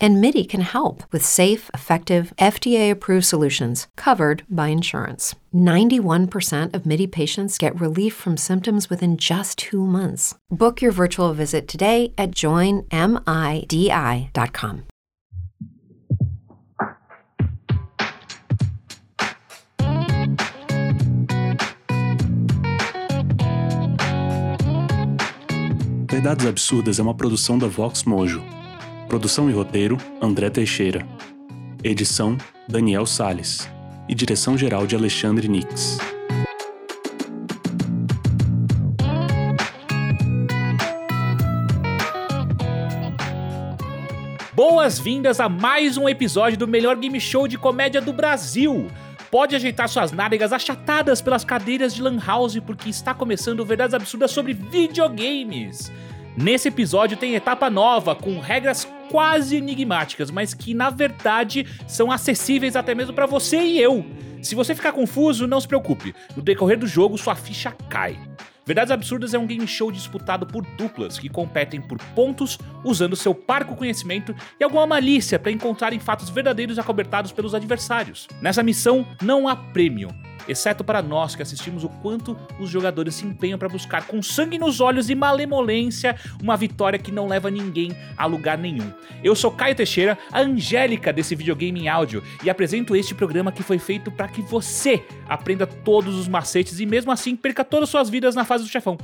And MIDI can help with safe, effective, FDA approved solutions covered by insurance. 91% of MIDI patients get relief from symptoms within just two months. Book your virtual visit today at joinmidi.com. Verdades Absurdas é uma produção da Vox Mojo. Produção e roteiro: André Teixeira. Edição: Daniel Sales. E direção geral de Alexandre Nix. Boas-vindas a mais um episódio do melhor game show de comédia do Brasil. Pode ajeitar suas nádegas achatadas pelas cadeiras de Lan House, porque está começando Verdades Absurdas sobre videogames. Nesse episódio tem etapa nova, com regras quase enigmáticas, mas que na verdade são acessíveis até mesmo para você e eu. Se você ficar confuso, não se preocupe. No decorrer do jogo, sua ficha cai. Verdades Absurdas é um game show disputado por duplas que competem por pontos usando seu parco conhecimento e alguma malícia para encontrarem fatos verdadeiros acobertados pelos adversários. Nessa missão não há prêmio, exceto para nós que assistimos o quanto os jogadores se empenham para buscar com sangue nos olhos e malemolência uma vitória que não leva ninguém a lugar nenhum. Eu sou Caio Teixeira, a Angélica desse videogame em áudio, e apresento este programa que foi feito para que você aprenda todos os macetes e mesmo assim perca todas as suas vidas na fase do chefão.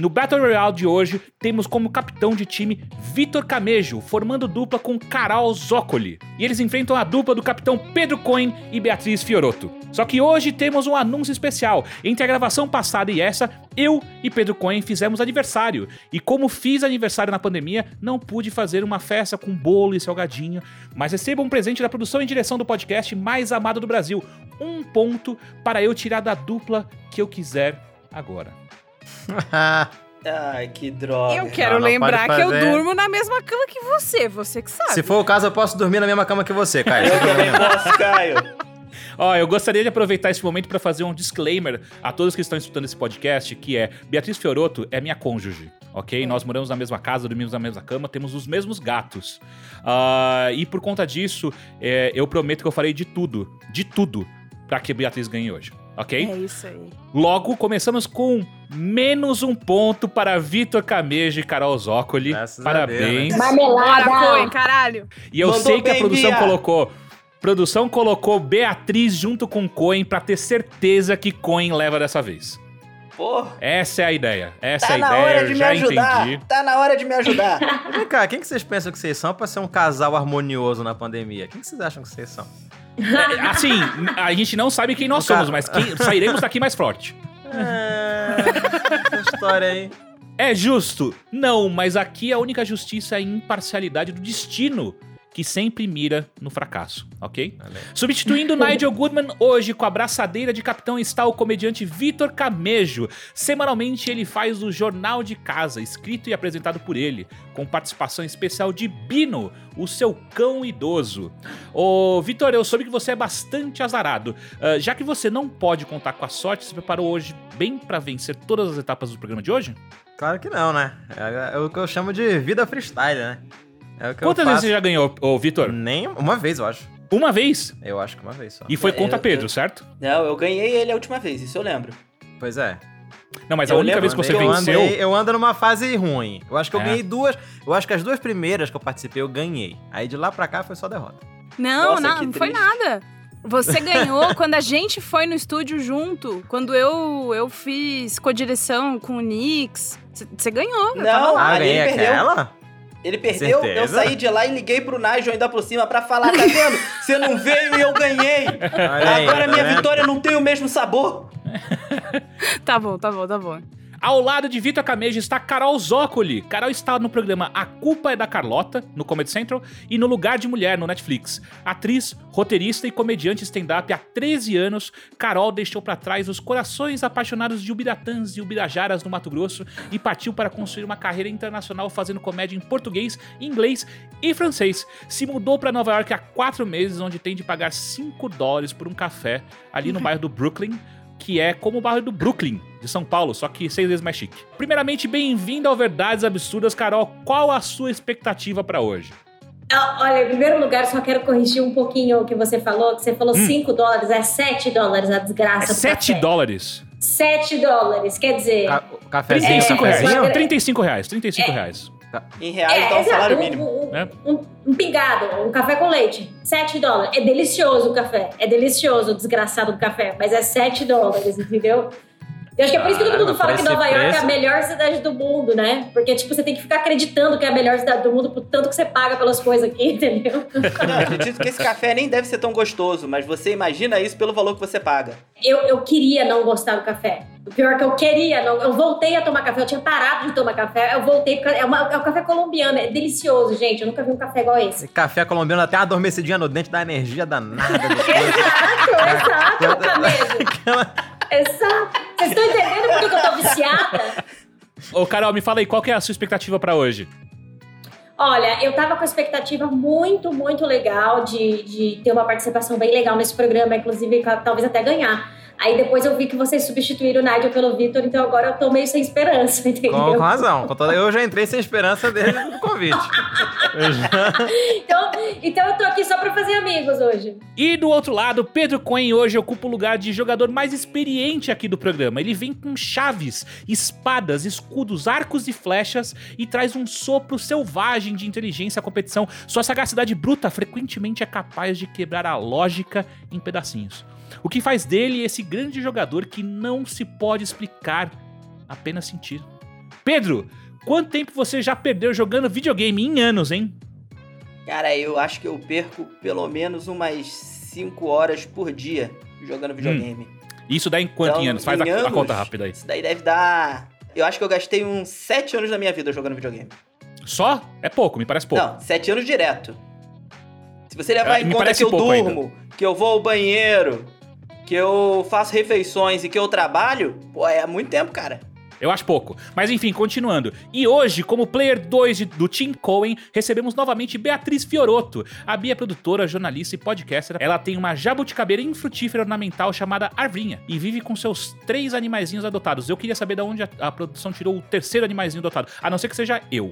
No Battle Royale de hoje, temos como capitão de time Vitor Camejo, formando dupla com Carol Zoccoli. E eles enfrentam a dupla do capitão Pedro Cohen e Beatriz Fioroto. Só que hoje temos um anúncio especial. Entre a gravação passada e essa, eu e Pedro Cohen fizemos aniversário. E como fiz aniversário na pandemia, não pude fazer uma festa com bolo e salgadinho, mas receba um presente da produção e direção do podcast mais amado do Brasil. Um ponto para eu tirar da dupla que eu quiser agora. Ai, que droga. Eu quero Não, não lembrar que eu durmo na mesma cama que você, você que sabe. Se for o caso, eu posso dormir na mesma cama que você, Caio. Eu também posso, Caio. Ó, eu gostaria de aproveitar esse momento para fazer um disclaimer a todos que estão escutando esse podcast, que é Beatriz Fioroto é minha cônjuge, ok? Nós moramos na mesma casa, dormimos na mesma cama, temos os mesmos gatos. Ah, e por conta disso, é, eu prometo que eu farei de tudo, de tudo, para que Beatriz ganhe hoje, ok? É isso aí. Logo, começamos com menos um ponto para Vitor Camejo e Carol Zoccoli. Graças Parabéns. Deus, Bora, Coen, caralho. E eu Mandou sei que a produção Bia. colocou. Produção colocou Beatriz junto com Coen pra ter certeza que Coen leva dessa vez. Pô, Essa é a ideia. Essa tá é a na ideia, hora eu de me já ajudar. entendi. Tá na hora de me ajudar. Vem cá, quem que vocês pensam que vocês são pra ser um casal harmonioso na pandemia? Quem que vocês acham que vocês são? É, assim, a gente não sabe quem nós somos, mas quem- sairemos daqui mais forte. É... Essa história aí. É justo? Não, mas aqui a única justiça é a imparcialidade do destino, que sempre mira no fracasso, ok? Aí. Substituindo Nigel Goodman, hoje com a braçadeira de capitão está o comediante Vitor Camejo. Semanalmente ele faz o Jornal de Casa, escrito e apresentado por ele, com participação especial de Bino, o seu cão idoso. Ô, Vitor, eu soube que você é bastante azarado. Ah, já que você não pode contar com a sorte, se preparou hoje bem pra vencer todas as etapas do programa de hoje? Claro que não, né? É, é o que eu chamo de vida freestyle, né? É o que Quantas eu vezes você já ganhou, ô, Vitor? Nem uma vez, eu acho. Uma vez? Eu acho que uma vez só. E foi É, contra eu- Pedro, eu- certo? Não, eu ganhei ele a última vez, isso eu lembro. Pois é. Não, mas a Eu única lembro, vez que você eu, venceu. andei, eu ando numa fase ruim. Eu acho que eu É. ganhei duas. Eu acho que as duas primeiras que eu participei eu ganhei. Aí de lá pra cá foi só derrota. Não, Nossa, não, não foi nada. Você ganhou quando a gente foi no estúdio junto, quando eu eu fiz co-direção com o Nix. Você ganhou. eu tava Não, lá. Ah, ganhei perdeu. aquela? Ele perdeu, eu Certeza? saí de lá e liguei pro Nigel ainda por cima pra falar, tá vendo? Você não veio e eu ganhei. Aí, Agora tá minha vendo? vitória não tem o mesmo sabor. Tá bom, tá bom, tá bom. Ao lado de Vitor Camejo está Carol Zócoli. Carol está no programa A Culpa é da Carlota, no Comedy Central, e no Lugar de Mulher, no Netflix. Atriz, roteirista e comediante stand-up há 13 anos, Carol deixou para trás os corações apaixonados de Ubiratãs e Ubirajaras no Mato Grosso e partiu para construir uma carreira internacional fazendo comédia em português, inglês e francês. Se mudou para Nova York há quatro meses, onde tem de pagar 5 dólares por um café ali no bairro do Brooklyn, que é como o bairro do Brooklyn, de São Paulo, só que seis vezes mais chique. Primeiramente, bem-vindo ao Verdades Absurdas, Carol. Qual a sua expectativa para hoje? Ah, Olha, em primeiro lugar, só quero corrigir um pouquinho o que você falou, que você falou 5 dólares, é 7 dólares a desgraça É do 7 café. dólares. 7 dólares, quer dizer... Ca- o cafezinho, 35 reais. cafezinho. É. 35 reais, 35 reais. Em reais dá um exato, salário um- mínimo. Um, É. um- um pingado, um café com leite, 7 dólares. É delicioso o café, é delicioso o desgraçado do café, mas é 7 dólares, entendeu? Eu acho que é por isso que todo Caralho, mundo fala que Nova York é a melhor cidade do mundo, né? Porque, tipo, você tem que ficar acreditando que é a melhor cidade do mundo por tanto que você paga pelas coisas aqui, entendeu? Eu acredito que esse café nem deve ser tão gostoso, mas você imagina isso pelo valor que você paga. Eu, eu queria não gostar do café. O pior é que eu queria, não, eu voltei a tomar café, eu tinha parado de tomar café, eu voltei, porque é, uma- é um café colombiano, é delicioso, gente. Eu nunca vi um café igual esse. Esse café colombiano até adormecidinha no dente dá energia danada. Exato, exato, Camejo. Exato. Vocês estão entendendo por que eu tô viciada? Ô, Carol, me fala aí, qual que é a sua expectativa pra hoje? Olha, eu tava com a expectativa muito, muito legal de, de ter uma participação bem legal nesse programa, inclusive talvez até ganhar. Aí depois eu vi que vocês substituíram o Nigel pelo Vitor, então agora eu tô meio sem esperança, entendeu? Com, com razão. Eu já entrei sem esperança desde o convite. Já- Então, então eu tô aqui só pra fazer amigos hoje. E do outro lado, Pedro Coen hoje ocupa o lugar de jogador mais experiente aqui do programa. Ele vem com chaves, espadas, escudos, arcos e flechas e traz um sopro selvagem de inteligência à competição. Sua sagacidade bruta frequentemente é capaz de quebrar a lógica em pedacinhos. O que faz dele esse grande jogador que não se pode explicar, apenas sentir. Pedro, quanto tempo você já perdeu jogando videogame em anos, hein? Cara, eu acho que eu perco pelo menos umas 5 horas por dia jogando videogame. Isso dá em quanto Então, em anos? Faz a, em a anos, conta rápida aí. Isso daí deve dar. Eu acho que eu gastei uns 7 anos da minha vida jogando videogame. Só? É pouco, me parece pouco. Não, 7 anos direto. Se você levar É, em conta que eu durmo, que eu vou ao banheiro, que eu faço refeições e que eu trabalho, pô, é muito tempo, cara. Eu acho pouco. Mas enfim, continuando. E hoje, como player 2 de- do Team Cohen, recebemos novamente Beatriz Fioroto. A Bia é produtora, jornalista e podcaster. Ela tem uma jabuticabeira infrutífera ornamental chamada Arvinha e vive com seus três animaizinhos adotados. Eu queria saber de onde a, a produção tirou o terceiro animaizinho adotado, a não ser que seja eu.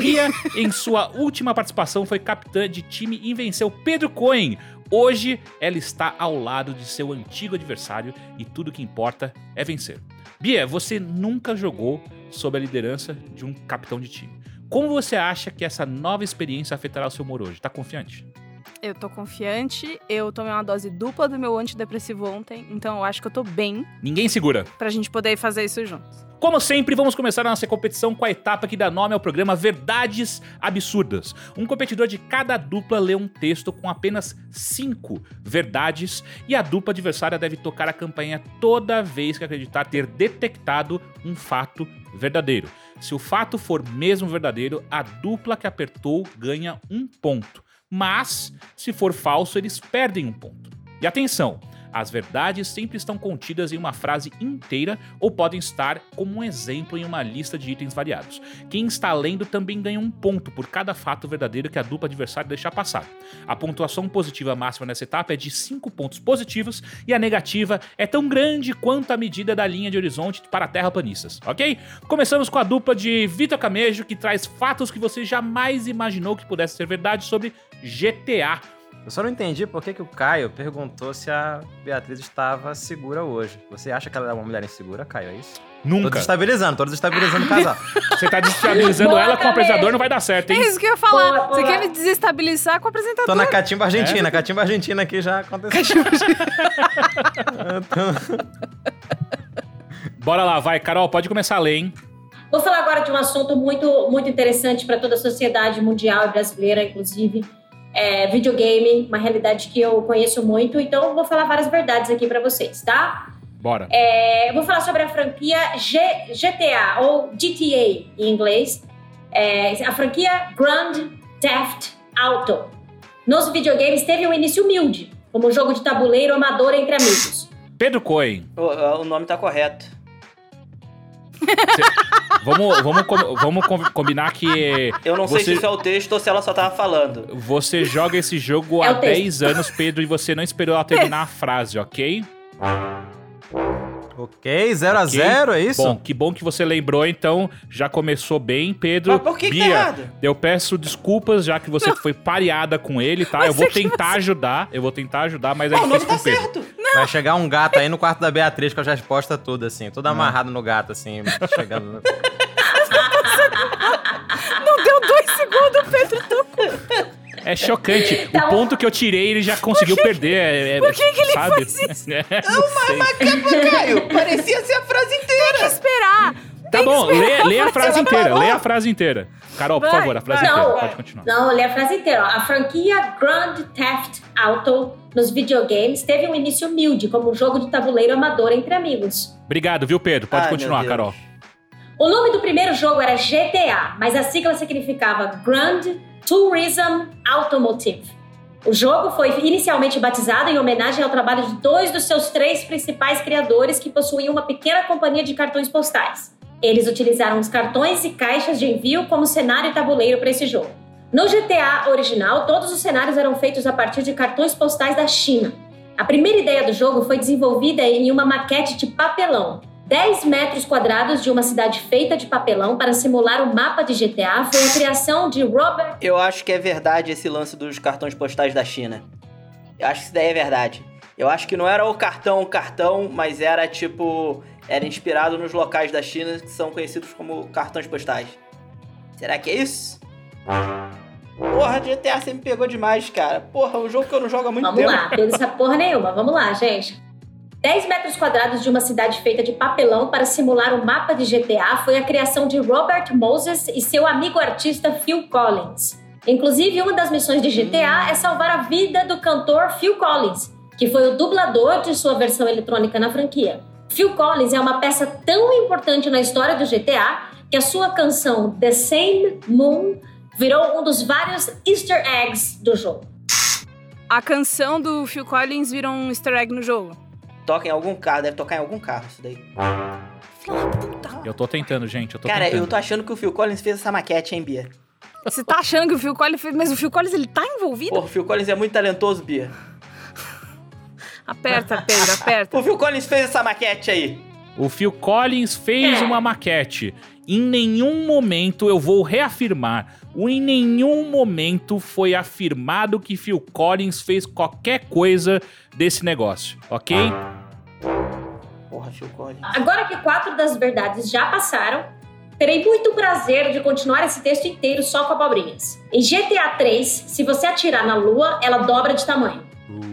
Bia, em sua última participação, foi capitã de time e venceu Pedro Cohen. Hoje, ela está ao lado de seu antigo adversário e tudo que importa é vencer. Bia, você nunca jogou sob a liderança de um capitão de time. Como você acha que essa nova experiência afetará o seu humor hoje? Tá confiante? Eu tô confiante, eu tomei uma dose dupla do meu antidepressivo ontem, então eu acho que eu tô bem Ninguém segura. pra gente poder fazer isso juntos. Como sempre, vamos começar a nossa competição com a etapa que dá nome ao programa Verdades Absurdas. Um competidor de cada dupla lê um texto com apenas cinco verdades e a dupla adversária deve tocar a campanha toda vez que acreditar ter detectado um fato verdadeiro. Se o fato for mesmo verdadeiro, a dupla que apertou ganha um ponto. Mas, se for falso, eles perdem um ponto. E atenção! As verdades sempre estão contidas em uma frase inteira ou podem estar como um exemplo em uma lista de itens variados. Quem está lendo também ganha um ponto por cada fato verdadeiro que a dupla adversária deixar passar. A pontuação positiva máxima nessa etapa é de 5 pontos positivos e a negativa é tão grande quanto a medida da linha de horizonte para terraplanistas, ok? Começamos com a dupla de Vitor Camejo, que traz fatos que você jamais imaginou que pudesse ser verdade sobre GTA. Eu só não entendi por que, que o Caio perguntou se a Beatriz estava segura hoje. Você acha que ela é uma mulher insegura, Caio? É isso? Tô Nunca. desestabilizando, tô desestabilizando o casal. Você tá desestabilizando Boa, ela com o apresentador, não vai dar certo, É hein? isso que eu ia falar. Boa, Você boa. quer me desestabilizar com o apresentador? Tô na catimba É? argentina, catimba argentina aqui já aconteceu. Bora lá, vai, Carol, pode começar a ler, hein? Vou falar agora de um assunto muito, muito interessante para toda a sociedade mundial e brasileira, inclusive. É, videogame, uma realidade que eu conheço muito, então eu vou falar várias verdades aqui para vocês, tá? Bora. É, eu vou falar sobre a franquia G- GTA, ou GTA em inglês. É, a franquia Grand Theft Auto. Nos videogames teve um início humilde, como um jogo de tabuleiro amador entre amigos. Pedro Cohen, O, o nome tá correto. Vamos, vamos, vamos com- combinar que Eu não sei Você- se isso é o texto ou se ela só tava falando. você joga esse jogo É há o texto. 10 anos, Pedro, e você não esperou ela terminar a frase, ok? Ok, 0 a 0 é isso? Bom, que bom que você lembrou, então já começou bem, Pedro. Mas por que que tá Bia, errado? eu peço desculpas, já que você foi pareada com ele, tá? Eu vou tentar ajudar, eu vou tentar ajudar, mas é Pô, o nome difícil tá com o Pedro. certo. Vai chegar um gato aí no quarto da Beatriz com as respostas todas, assim. Tudo amarrado no gato, assim, chegando. Não deu dois segundos, Pedro tocou. É chocante. Tá o bom. ponto que eu tirei, ele já conseguiu perder. É, é, por que que ele sabe? faz isso? É, não sei. Caio, parecia ser a frase inteira. Esperar. Tá bom, lê, lê a frase inteira, lê a frase inteira. Carol, por favor, a frase vai. inteira, Não. pode continuar. Não, li a frase inteira. A franquia Grand Theft Auto nos videogames teve um início humilde, como um jogo de tabuleiro amador entre amigos. Obrigado, viu, Pedro? Pode Ai, continuar. Carol. O nome do primeiro jogo era GTA, mas a sigla significava Grand Tourism Automotive. O jogo foi inicialmente batizado em homenagem ao trabalho de dois dos seus três principais criadores que possuíam uma pequena companhia de cartões postais. Eles utilizaram os cartões e caixas de envio como cenário e tabuleiro para esse jogo. No GTA original, todos os cenários eram feitos a partir de cartões postais da China. A primeira ideia do jogo foi desenvolvida em uma maquete de papelão. 10 metros quadrados de uma cidade feita de papelão para simular o mapa de GTA foi a criação de Robert. Eu acho que é verdade esse lance dos cartões postais da China. Eu acho que isso daí é verdade. Eu acho que não era o cartão o cartão, mas era tipo. Era inspirado nos locais da China que são conhecidos como cartões postais. Será que é isso? Porra, GTA você me pegou demais, cara. Porra, um jogo que eu não jogo há muito Vamos tempo. lá, não essa porra nenhuma. Vamos lá, gente. 10 metros quadrados de uma cidade feita de papelão para simular o mapa de GTA foi a criação de Robert Moses e seu amigo artista Phil Collins. Inclusive, uma das missões de GTA é salvar a vida do cantor Phil Collins, que foi o dublador de sua versão eletrônica na franquia. Phil Collins é uma peça tão importante na história do GTA que a sua canção The Same Moon virou um dos vários easter eggs do jogo. A canção do Phil Collins virou um easter egg no jogo. Toca em algum carro, deve tocar em algum carro isso daí. Eu tô tentando, gente, eu tô Cara, tentando. eu tô achando que o Phil Collins fez essa maquete, hein, Bia? Você tá achando que o Phil Collins fez... Mas o Phil Collins, ele tá envolvido? Porra, o Phil Collins é muito talentoso, Bia. Aperta, Pedro, aperta. O Phil Collins fez essa maquete aí. O Phil Collins fez É. uma maquete. Em nenhum momento, eu vou reafirmar, em nenhum momento foi afirmado que Phil Collins fez qualquer coisa desse negócio, ok? Porra, Phil Collins. Agora que quatro das verdades já passaram, terei muito prazer de continuar esse texto inteiro só com abobrinhas. Em GTA 3, se você atirar na lua, ela dobra de tamanho.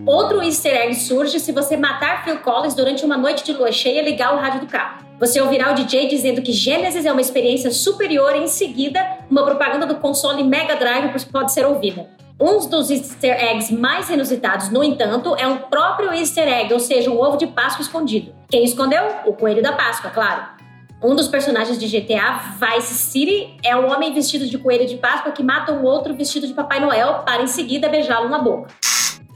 Outro easter egg surge se você matar Phil Collins durante uma noite de lua cheia e ligar o rádio do carro. Você ouvirá o DJ dizendo que Genesis é uma experiência superior e em seguida, uma propaganda do console Mega Drive pode ser ouvida. Um dos easter eggs mais inusitados, no entanto, é um próprio easter egg, ou seja, um ovo de Páscoa escondido. Quem escondeu? O Coelho da Páscoa, claro. Um dos personagens de GTA Vice City é um homem vestido de coelho de Páscoa que mata um outro vestido de Papai Noel para em seguida beijá-lo na boca.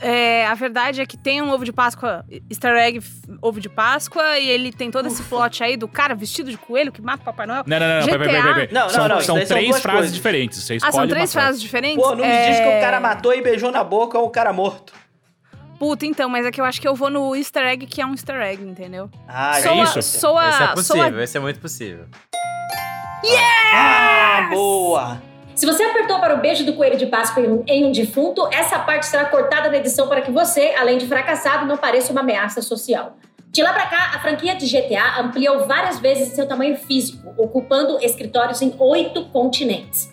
É, a verdade é que tem um ovo de Páscoa, easter egg, ovo de Páscoa, e ele tem todo esse plot aí do cara vestido de coelho que mata o Papai Noel. Não, não, não, não, peraí, peraí, peraí. Não, não, são, não, são são três duas frases coisas. diferentes. Você Ah, são três frase. frases diferentes? Pô, não me É, diz que o cara matou e beijou na boca ou um cara morto. Puta, então, mas é que eu acho que eu vou no easter egg que é um easter egg, entendeu? Ah, Soa- isso? Soa, Esse é soa- possível, esse é muito possível. Ah, boa! Se você apertou para o beijo do coelho de Páscoa em um, em um defunto, essa parte será cortada na edição para que você, além de fracassado, não pareça uma ameaça social. De lá pra cá, a franquia de GTA ampliou várias vezes seu tamanho físico, ocupando escritórios em oito continentes.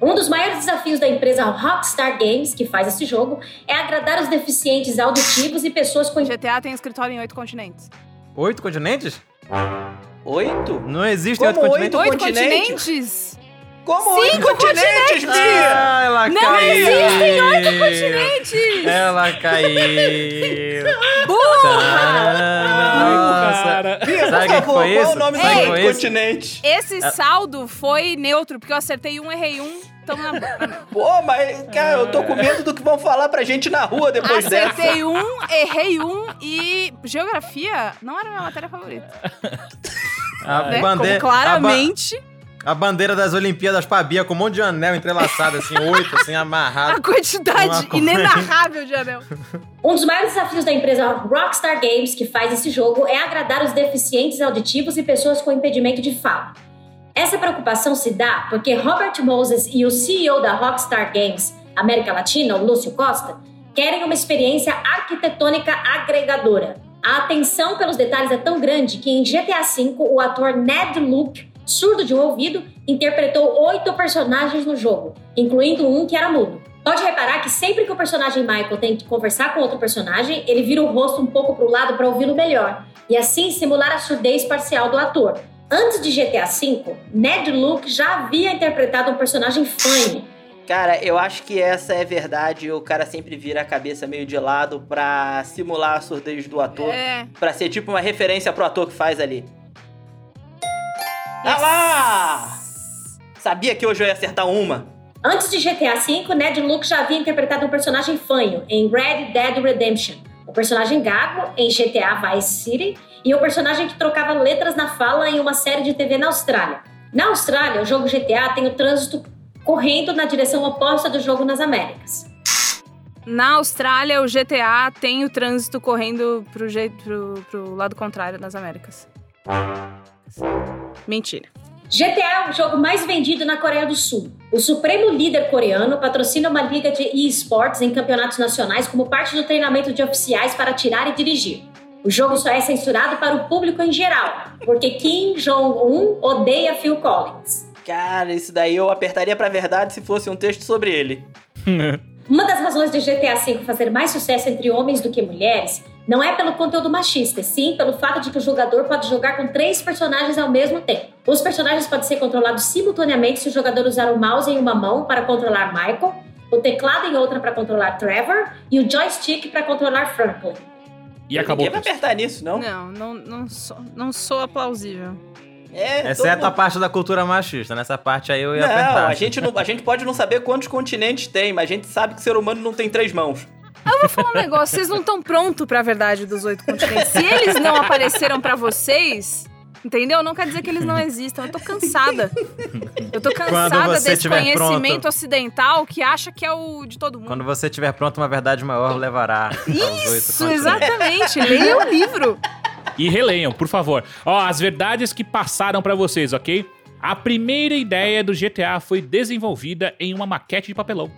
Um dos maiores desafios da empresa Rockstar Games, que faz esse jogo, é agradar os deficientes auditivos e pessoas com GTA tem escritório em oito continentes. Oito continentes? Oito? Não existem Como oito continentes? Oito continentes? Como oito continentes, Bia? Ah, ela Não caiu! existem oito continentes! Ela caiu! Burra! Nossa, Cara. Bia, Sabe por favor, qual isso? o nome Sabe o que daquele foi isso? continente? Esse saldo foi neutro, porque eu acertei um, errei um, tamo na Pô, mas, cara, eu tô com medo do que vão falar pra gente na rua depois dessa. Acertei um, errei um e geografia não era minha matéria favorita. A, né? bandeira, Como claramente A, ba- a bandeira das Olimpíadas pra Bia com um monte de anel entrelaçado, assim, oito, assim, a amarrado. quantidade Uma coisa. inenarrável de anel. Um dos maiores desafios da empresa Rockstar Games, que faz esse jogo, é agradar os deficientes auditivos e pessoas com impedimento de fala. Essa preocupação se dá porque Robert Moses e o CEO da Rockstar Games América Latina, o Lúcio Costa, querem uma experiência arquitetônica agregadora. A atenção pelos detalhes é tão grande que em GTA V o ator Ned Luke, surdo de um ouvido, interpretou oito personagens no jogo, incluindo um que era mudo. Pode reparar que sempre que o personagem Michael tem que conversar com outro personagem, ele vira o rosto um pouco para o lado para ouvi-lo melhor, e assim simular a surdez parcial do ator. Antes de GTA V, Ned Luke já havia interpretado um personagem fanho. Cara, eu acho que essa é verdade. O cara sempre vira a cabeça meio de lado pra simular a surdez do ator. É. Pra ser tipo uma referência pro ator que faz ali. Ah lá! Sabia que hoje eu ia acertar uma. Antes de GTA V, Ned Luke já havia interpretado um personagem fanho em Red Dead Redemption, o personagem gago em GTA Vice City e o personagem que trocava letras na fala em uma série de TV na Austrália. Na Austrália, o jogo GTA tem o trânsito correndo na direção oposta do jogo nas Américas. Na Austrália, o GTA tem o trânsito correndo pro, jeito, pro, pro lado contrário nas Américas. Mentira. GTA é o jogo mais vendido na Coreia do Sul. O supremo líder coreano patrocina uma liga de esportes em campeonatos nacionais como parte do treinamento de oficiais para atirar e dirigir. O jogo só é censurado para o público em geral, porque Kim Jong-un odeia Phil Collins. Cara, isso daí eu apertaria pra verdade se fosse um texto sobre ele. Uma das razões de GTA V fazer mais sucesso entre homens do que mulheres não é pelo conteúdo machista, e sim pelo fato de que o jogador pode jogar com três personagens ao mesmo tempo. Os personagens podem ser controlados simultaneamente se o jogador usar o mouse em uma mão para controlar Michael, o teclado em outra para controlar Trevor e o joystick para controlar Franklin. E acabou. Ninguém vai apertar nisso, não? Não, não, não, sou, não sou aplausível. É, Exceto todo a parte da cultura machista. Nessa parte aí eu ia Não, apertar. a gente, não, a gente pode não saber quantos continentes tem, mas a gente sabe que o ser humano não tem três mãos. Eu vou falar um negócio, vocês não estão prontos pra verdade dos oito continentes. Se eles não apareceram pra vocês, entendeu? Não quer dizer que eles não existam. Eu tô cansada. Eu tô cansada desse conhecimento pronto. ocidental que acha que é o de todo mundo. Quando você tiver pronto, uma verdade maior levará Isso, continentes. exatamente. Leia o livro. E releiam, por favor. Ó, as verdades que passaram pra vocês, ok? A primeira ideia do GTA foi desenvolvida em uma maquete de papelão.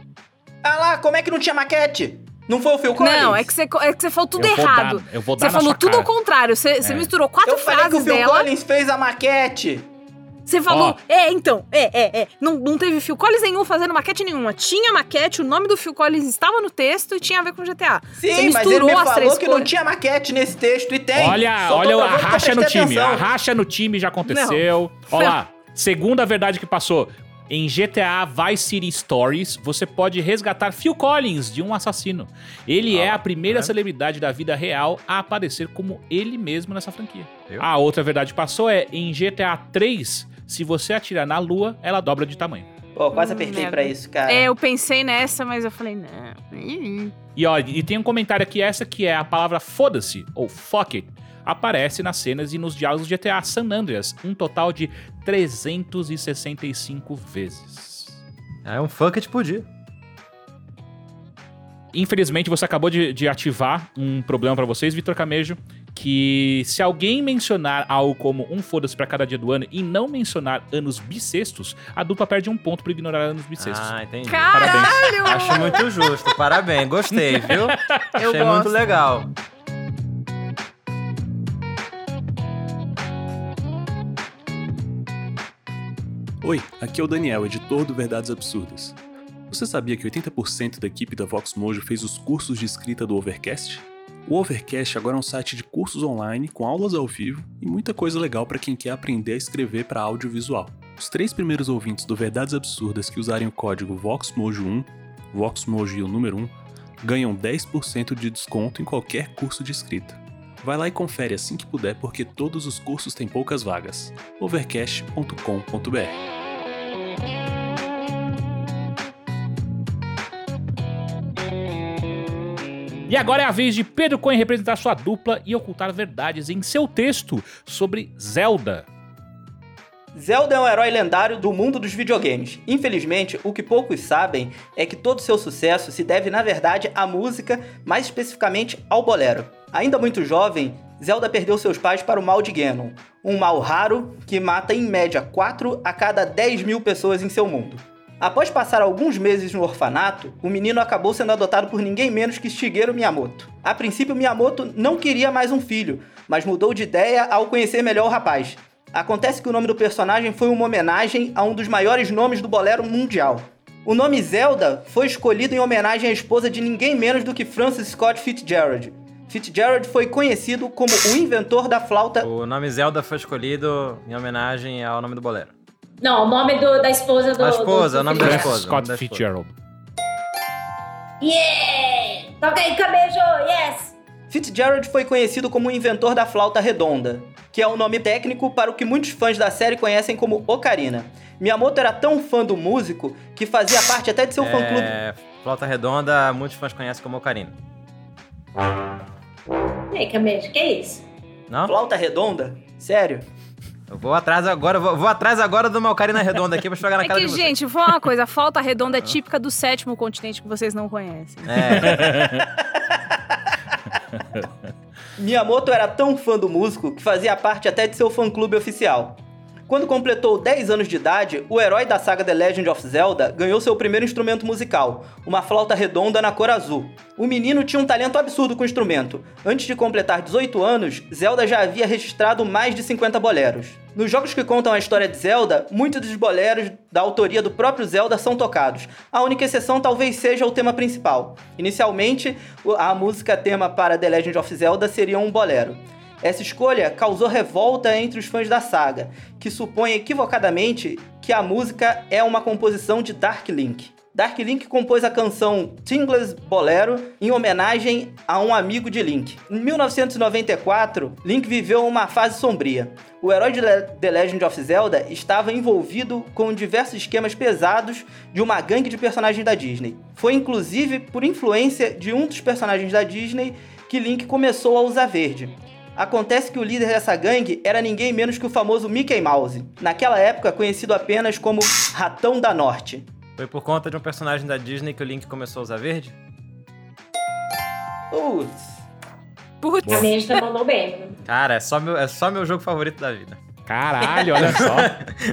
Ah lá, como é que não tinha maquete? Não foi o Phil Collins? Não, é que, você, é que você falou tudo Eu vou errado. dar- eu vou você dar na falou sua tudo cara. ao contrário. Você, você É. misturou quatro Eu falei que o frases Phil dela. Collins fez a maquete. Você falou, Ó. é, então, é, é, é. Não, não teve Phil Collins nenhum fazendo maquete nenhuma. Tinha maquete, o nome do Phil Collins estava no texto e tinha a ver com GTA. Você Sim, mas misturou ele me as falou três que não tinha maquete nesse texto e tem. Olha, Só olha a racha no time. atenção. A racha no time já aconteceu. Ó lá, segunda verdade que passou. Em GTA Vice City Stories, você pode resgatar Phil Collins de um assassino. Ele é a primeira é. celebridade da vida real a aparecer como ele mesmo nessa franquia. Viu? A outra verdade passou é em GTA 3, se você atirar na lua, ela dobra de tamanho. Pô, quase Hum, apertei merda. pra isso, cara. É, eu pensei nessa, mas eu falei, não. E ó, e tem um comentário aqui, essa que é a palavra foda-se, ou fuck it, aparece nas cenas e nos diálogos de GTA San Andreas, um total de 365 vezes. É um fuck it podia. Infelizmente, você acabou de, de ativar um problema pra vocês, Vitor Camejo, que se alguém mencionar algo como um foda-se pra cada dia do ano e não mencionar anos bissextos, a dupla perde um ponto por ignorar anos bissextos. Ah, entendi. Caralho! Acho muito justo. Parabéns. Gostei, viu? Eu Achei gosto. muito legal. Oi, aqui é o Daniel, editor do Verdades Absurdas. Você sabia que 80% da equipe da Vox Mojo fez os cursos de escrita do Overcast? O Overcast agora é um site de cursos online com aulas ao vivo e muita coisa legal para quem quer aprender a escrever para audiovisual. Os três primeiros ouvintes do Verdades Absurdas que usarem o código VOXMOJO1, VOXMOJO e o número 1, ganham 10% de desconto em qualquer curso de escrita. Vai lá e confere assim que puder, porque todos os cursos têm poucas vagas. overcast.com.br E agora é a vez de Pedro Cohen representar sua dupla e ocultar verdades em seu texto sobre Zelda. Zelda é um herói lendário do mundo dos videogames. Infelizmente, o que poucos sabem é que todo seu sucesso se deve, na verdade, à música, mais especificamente ao bolero. Ainda muito jovem, Zelda perdeu seus pais para o mal de Ganon, um mal raro que mata em média 4 a cada 10 mil pessoas em seu mundo. Após passar alguns meses no orfanato, o menino acabou sendo adotado por ninguém menos que Shigeru Miyamoto. A princípio, Miyamoto não queria mais um filho, mas mudou de ideia ao conhecer melhor o rapaz. Acontece que o nome do personagem foi uma homenagem a um dos maiores nomes do bolero mundial. O nome Zelda foi escolhido em homenagem à esposa de ninguém menos do que Francis Scott Fitzgerald. Fitzgerald foi conhecido como o inventor da flauta. O nome Zelda foi escolhido em homenagem ao nome do bolero. Não, o nome do- da esposa do. A esposa, do, o nome da esposa. Scott da esposa. Fitzgerald. Yeah! Toca aí, cabejo! Yes! Fitzgerald foi conhecido como o inventor da flauta redonda, que é o nome técnico para o que muitos fãs da série conhecem como Ocarina. Miyamoto era tão fã do músico que fazia parte até de seu fã-clube. É, Flauta Redonda, muitos fãs conhecem como Ocarina. Que isso? Não? Flauta redonda? Sério? Eu vou atrás agora, vou, vou atrás agora de uma Ocarina Redonda aqui pra jogar na É cara que, de vocês. gente, vou falar uma coisa. A falta redonda é típica do sétimo continente que vocês não conhecem. É, Miyamoto era tão fã do músico que fazia parte até de seu fã-clube oficial. Quando completou 10 anos de idade, o herói da saga The Legend of Zelda ganhou seu primeiro instrumento musical, uma flauta redonda na cor azul. O menino tinha um talento absurdo com o instrumento. Antes de completar 18 anos, Zelda já havia registrado mais de 50 boleros. Nos jogos que contam a história de Zelda, muitos dos boleros da autoria do próprio Zelda são tocados. A única exceção talvez seja o tema principal. Inicialmente, a música tema para The Legend of Zelda seria um bolero. Essa escolha causou revolta entre os fãs da saga, que supõem equivocadamente que a música é uma composição de Dark Link. Dark Link compôs a canção Tingles Bolero em homenagem a um amigo de Link. Em 1994, Link viveu uma fase sombria. O herói de Le- The Legend of Zelda estava envolvido com diversos esquemas pesados de uma gangue de personagens da Disney. Foi inclusive por influência de um dos personagens da Disney que Link começou a usar verde. Acontece que o líder dessa gangue era ninguém menos que o famoso Mickey Mouse, naquela época conhecido apenas como Ratão da Norte. foi por conta de um personagem da Disney que o Link começou a usar verde? Putz. Putz. A minha já mandou bem. né? Cara, é só meu, é só meu jogo favorito da vida. Caralho, olha só.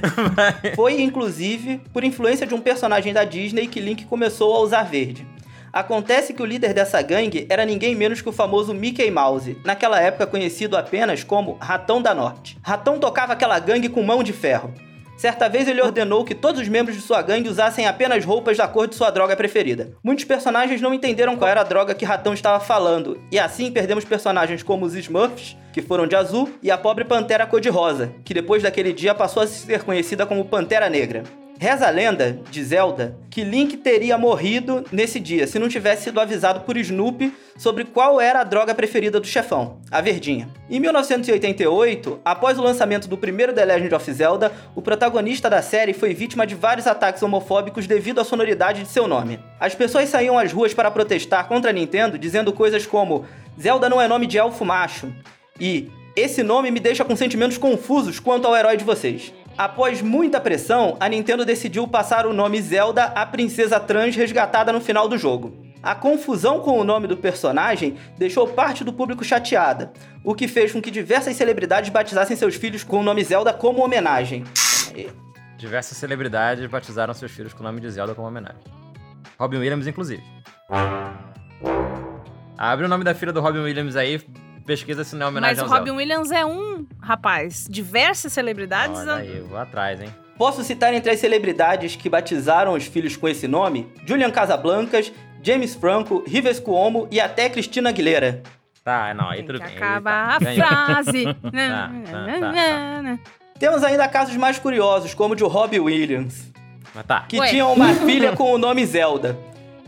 Foi, inclusive, por influência de um personagem da Disney que Link começou a usar verde. Acontece que o líder dessa gangue era ninguém menos que o famoso Mickey Mouse, naquela época conhecido apenas como Ratão da Norte. Ratão tocava aquela gangue com mão de ferro. Certa vez ele ordenou que todos os membros de sua gangue usassem apenas roupas da cor de sua droga preferida. Muitos personagens não entenderam qual era a droga que Ratão estava falando, e assim perdemos personagens como os Smurfs, que foram de azul, e a pobre Pantera cor-de-rosa, que depois daquele dia passou a ser conhecida como Pantera Negra. Reza a lenda, de Zelda, que Link teria morrido nesse dia se não tivesse sido avisado por Snoopy sobre qual era a droga preferida do chefão, a verdinha. Em 1988, após o lançamento do primeiro The Legend of Zelda, o protagonista da série foi vítima de vários ataques homofóbicos devido à sonoridade de seu nome. As pessoas saíam às ruas para protestar contra a Nintendo, dizendo coisas como Zelda não é nome de elfo macho e esse nome me deixa com sentimentos confusos quanto ao herói de vocês. Após muita pressão, a Nintendo decidiu passar o nome Zelda à princesa trans resgatada no final do jogo. A confusão com o nome do personagem deixou parte do público chateada, o que fez com que diversas celebridades batizassem seus filhos com o nome Zelda como homenagem. Diversas celebridades batizaram seus filhos com o nome de Zelda como homenagem. Robin Williams, inclusive. Abre o nome da filha do Robin Williams aí, pesquisa se não é homenagem Mas o Robin. Williams é um rapaz. Diversas celebridades. Olha aí, eu vou atrás, hein? Posso citar entre as celebridades que batizaram os filhos com esse nome Julian Casablancas, James Franco, Rivers Cuomo e até Cristina Aguilera. Tá, não, aí Tem tudo que bem. acabar a Aí tá, frase. tá, tá. Temos ainda casos mais curiosos, como o de Robbie Williams, Mas tá. que Ué. tinha uma filha com o nome Zelda.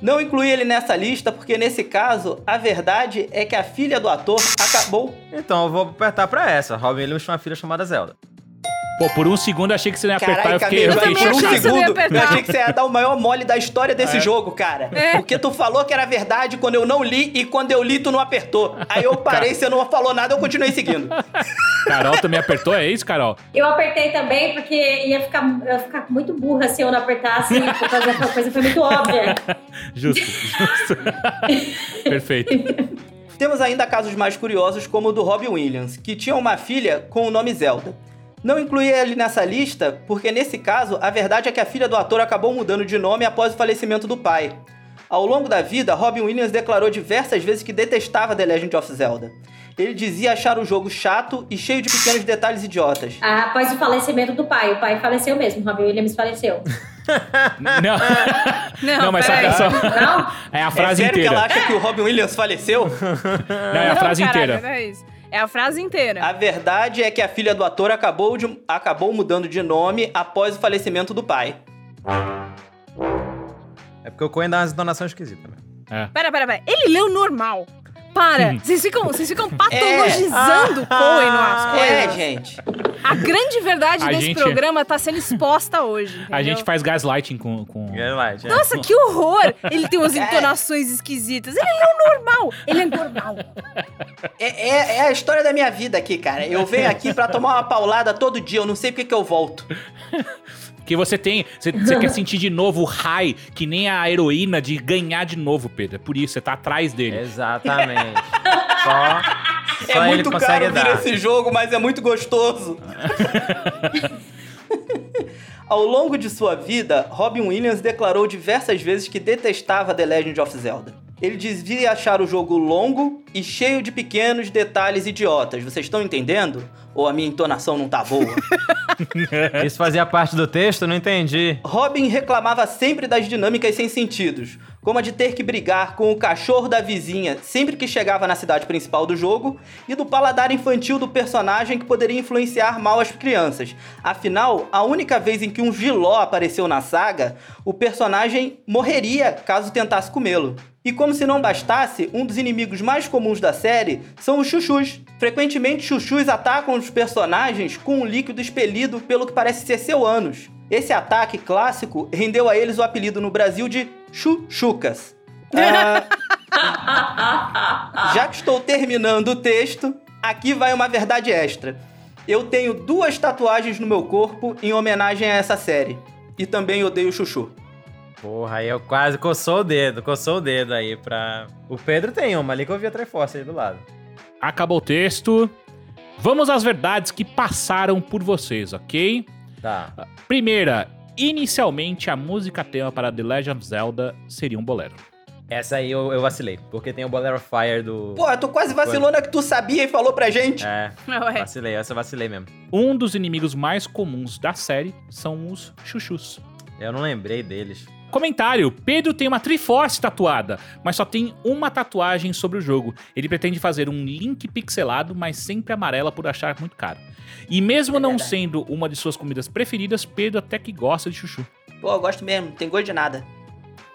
Não incluí ele nessa lista porque, nesse caso, a verdade é que a filha do ator acabou. Então eu vou apertar pra essa. Robin Williams tinha uma filha chamada Zelda. Pô, por um segundo eu achei que você não ia apertar. Caralho, eu fiquei, eu fiquei também por um achei que você não ia segundo, eu apertar. achei que você ia dar o maior mole da história desse jogo, cara. É. Porque tu falou que era verdade quando eu não li e quando eu li tu não apertou. Aí eu parei, você não falou nada, eu continuei seguindo. Carol também apertou, é isso, Carol? Eu apertei também porque ia ficar, eu ia ficar muito burra se eu não apertasse, por causa dessa coisa foi muito óbvia. Justo, justo. Perfeito. Temos ainda casos mais curiosos, como o do Robin Williams, que tinha uma filha com o nome Zelda. Não incluí ele nessa lista porque, nesse caso, a verdade é que a filha do ator acabou mudando de nome após o falecimento do pai. Ao longo da vida, Robin Williams declarou diversas vezes que detestava The Legend of Zelda. Ele dizia achar o jogo chato e cheio de pequenos detalhes idiotas. Ah, Após o falecimento do pai. O pai faleceu mesmo, Robin Williams faleceu. Não, Não, não mas peraí. só, só- Não? é a frase é sério que ela inteira. acha que o Robin Williams faleceu? Não, é a frase caralho, inteira. não é isso. É a frase inteira. A verdade é que a filha do ator acabou, de- acabou mudando de nome após o falecimento do pai. É porque o Coen dá umas entonações esquisitas. Né? É. Pera, pera, pera. Ele leu normal. Para. Vocês ficam, vocês ficam patologizando o Coen nas coisas. É, gente. A grande verdade A desse gente- programa tá sendo exposta hoje. A entendeu? gente faz gaslighting com. com... Gaslight, é. Nossa, que horror! Ele tem umas entonações esquisitas. Ele leu normal. Ele é normal. É, é- é a história da minha vida aqui, cara. Eu venho aqui pra tomar uma paulada todo dia, eu não sei porque que eu volto. Que você tem. Você, você quer sentir de novo o high, que nem a heroína de ganhar de novo, Pedro. É por isso, você tá atrás dele. Exatamente. Só, só é ele muito consegue caro vir dar. esse jogo, mas é muito gostoso. Ao longo de sua vida, Robin Williams declarou diversas vezes que detestava The Legend of Zelda. Ele dizia achar o jogo longo e cheio de pequenos detalhes idiotas. Vocês estão entendendo? Ou a minha entonação não tá boa? Isso fazia parte do texto? Não entendi. Robin reclamava sempre das dinâmicas sem sentidos, como a de ter que brigar com o cachorro da vizinha sempre que chegava na cidade principal do jogo, e do paladar infantil do personagem que poderia influenciar mal as crianças. Afinal, a única vez em que um giló apareceu na saga, o personagem morreria caso tentasse comê-lo. E como se não bastasse, um dos inimigos mais comuns da série são os chuchus. Frequentemente, chuchus atacam os personagens com um líquido expelido pelo que parece ser seu ânus. Esse ataque clássico rendeu a eles o apelido no Brasil de chuchucas. Ah, já que estou terminando o texto, aqui vai uma verdade extra. Eu tenho duas tatuagens no meu corpo em homenagem a essa série. E também odeio chuchu. Porra, aí eu quase coçou o dedo, coçou o dedo aí pra... O Pedro tem uma ali que eu vi a Triforce aí do lado. Acabou o texto. Vamos às verdades que passaram por vocês, ok? Tá. Primeira, inicialmente a música tema para The Legend of Zelda seria um bolero. Essa aí eu, eu vacilei, porque tem o Bolero Fire do... Pô, tu quase vacilou na que tu sabia e falou pra gente. É, Ué. vacilei, essa eu vacilei mesmo. Um dos inimigos mais comuns da série são os chuchus. Eu não lembrei deles. Comentário: Pedro tem uma Triforce tatuada, mas só tem uma tatuagem sobre o jogo. Ele pretende fazer um link pixelado, mas sempre amarela por achar muito caro. E mesmo É não verdade. sendo uma de suas comidas preferidas, Pedro até que gosta de chuchu. Pô, eu gosto mesmo, não tem gosto de nada.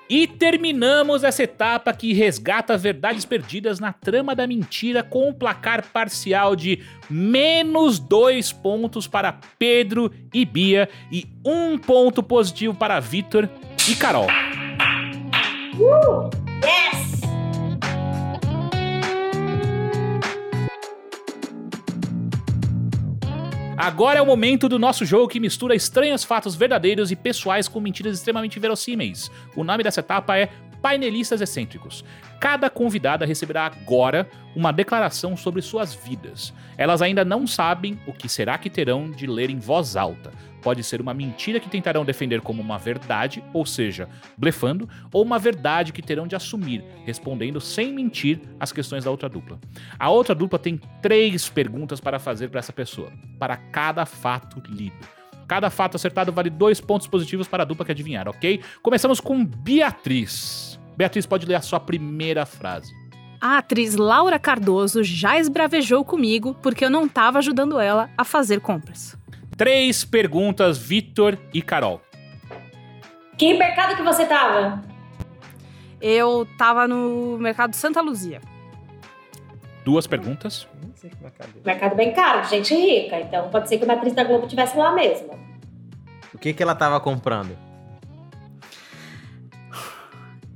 E terminamos essa etapa que resgata verdades perdidas na trama da mentira com um placar parcial de menos dois pontos para Pedro e Bia e um ponto positivo para Vitor e Carol. Yes! Agora é o momento do nosso jogo que mistura estranhos fatos verdadeiros e pessoais com mentiras extremamente verossímeis. O nome dessa etapa é Painelistas Excêntricos. Cada convidada receberá agora uma declaração sobre suas vidas. Elas ainda não sabem o que será que terão de ler em voz alta. Pode ser uma mentira que tentarão defender como uma verdade, ou seja, blefando, ou uma verdade que terão de assumir, respondendo sem mentir as questões da outra dupla. A outra dupla tem três perguntas para fazer para essa pessoa, para cada fato lido. Cada fato acertado vale dois pontos positivos para a dupla que adivinhar, ok? Começamos com Beatriz. Beatriz pode ler a sua primeira frase. A atriz Laura Cardoso já esbravejou comigo porque eu não tava ajudando ela a fazer compras. Três perguntas, Vitor e Carol. Que mercado que você tava? Eu tava no mercado Santa Luzia. Duas perguntas. Nem sei que mercado é. Mercado bem caro, de gente rica. Então pode ser que uma atriz da Globo estivesse lá mesmo. O que, que ela tava comprando?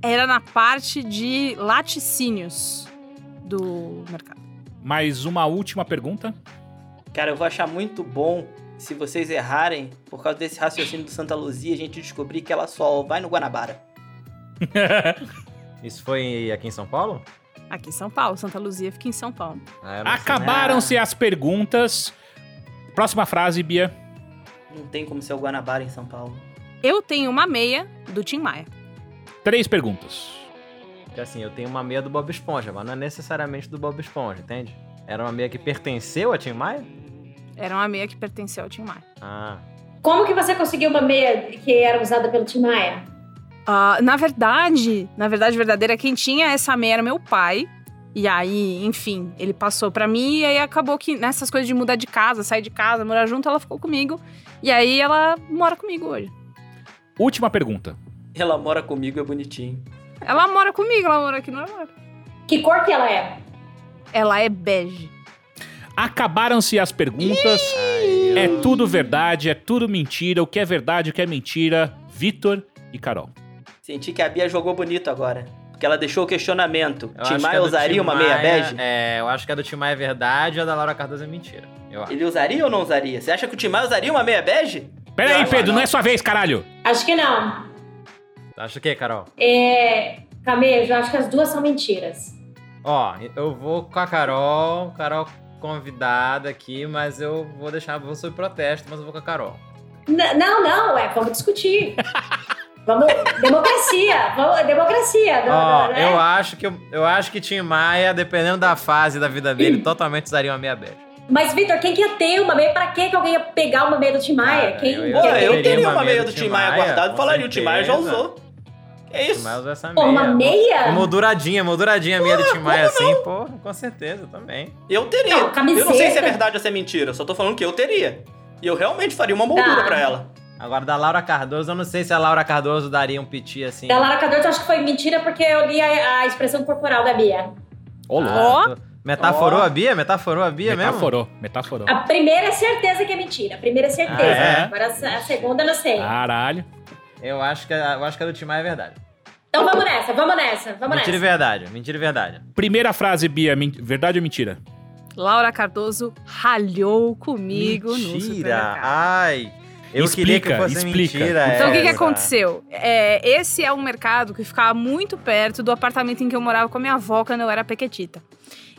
Era na parte de laticínios do mercado. Mais uma última pergunta. Cara, eu vou achar muito bom se vocês errarem, por causa desse raciocínio do Santa Luzia, a gente descobrir que ela só vai no Guanabara. Isso foi aqui em São Paulo? Aqui em São Paulo. Santa Luzia fica em São Paulo. Ah, sei. Acabaram-se as perguntas. Próxima frase, Bia. Não tem como ser o Guanabara em São Paulo. Eu tenho uma meia do Tim Maia. Três perguntas. Porque assim, eu tenho uma meia do Bob Esponja, mas não é necessariamente do Bob Esponja, entende? Era uma meia que pertenceu a Tim Maia? Era uma meia que pertenceu ao Tim Maia. Ah. Como que você conseguiu uma meia que era usada pelo Tim Maia? Ah, na verdade, na verdade verdadeira, quem tinha essa meia era meu pai. E aí, enfim, ele passou pra mim e aí acabou que nessas coisas de mudar de casa, sair de casa, morar junto, ela ficou comigo. E aí ela mora comigo hoje. Última pergunta. Ela mora comigo, é bonitinho. Ela mora comigo, ela mora aqui no armário. Que cor que ela é? Ela é bege. Acabaram-se as perguntas. É tudo verdade, é tudo mentira. O que é verdade, o que é mentira. Vitor e Carol. Senti que a Bia jogou bonito agora. Porque ela deixou o questionamento. Eu Tim Maia usaria Tim uma meia bege? É, eu acho que a do Tim Maia é verdade e a da Laura Cardoso é mentira. Eu acho. Ele usaria ou não usaria? Você acha que o Tim Maia usaria uma meia bege? Pera aí, Pedro, não. não é sua vez, caralho. Acho que não. Acha o quê, Carol? É. Camejo, acho que as duas são mentiras. Ó, eu vou com a Carol, Carol convidada aqui, mas eu vou deixar, vou sob protesto, mas eu vou com a Carol. N- não, não, é, vamos discutir. vamos. Democracia! Vamos, democracia! não- Ó, não, né? eu acho que eu, eu acho que Tim Maia, dependendo da fase da vida dele, totalmente usaria uma meia bege. Mas, Vitor, quem que ia ter uma meia? Pra que que alguém ia pegar uma meia do Tim Maia? Cara, quem eu- Pô, Eu eu, teria uma meia do do Tim Maia guardada e falaria, o Tim Maia já usou. Tim isso? Usa essa Pô, meia. uma meia? Molduradinha, molduradinha a meia do Tim Maia assim, pô, com certeza também. Eu teria. Não, camiseta. Eu não sei se é verdade ou se é mentira, só tô falando que eu teria. E eu realmente faria uma moldura Tá. pra ela. Agora, da Laura Cardoso, eu não sei se a Laura Cardoso daria um piti assim. Da Lara Cador, eu acho que foi mentira porque eu li a, a expressão corporal da Bia. Ô. Ó. tu- Metaforou Ó. a Bia? Metaforou a Bia mesmo? Metaforou, metaforou. A primeira é certeza que é mentira. A primeira é certeza. Ah, é? Agora a, segunda eu não sei. Caralho. Eu acho que a, eu acho que a do Tim Maia é verdade. Então vamos nessa, vamos nessa, vamos mentira e nessa. verdade, mentira e verdade. Primeira frase, Bia. Verdade ou mentira? Laura Cardoso ralhou comigo no mentira! supermercado. Ai! Eu queria que Explica, fosse explica. mentira. Então, o que, que aconteceu? É, esse é um mercado que ficava muito perto do apartamento em que eu morava com a minha avó quando eu era pequetita.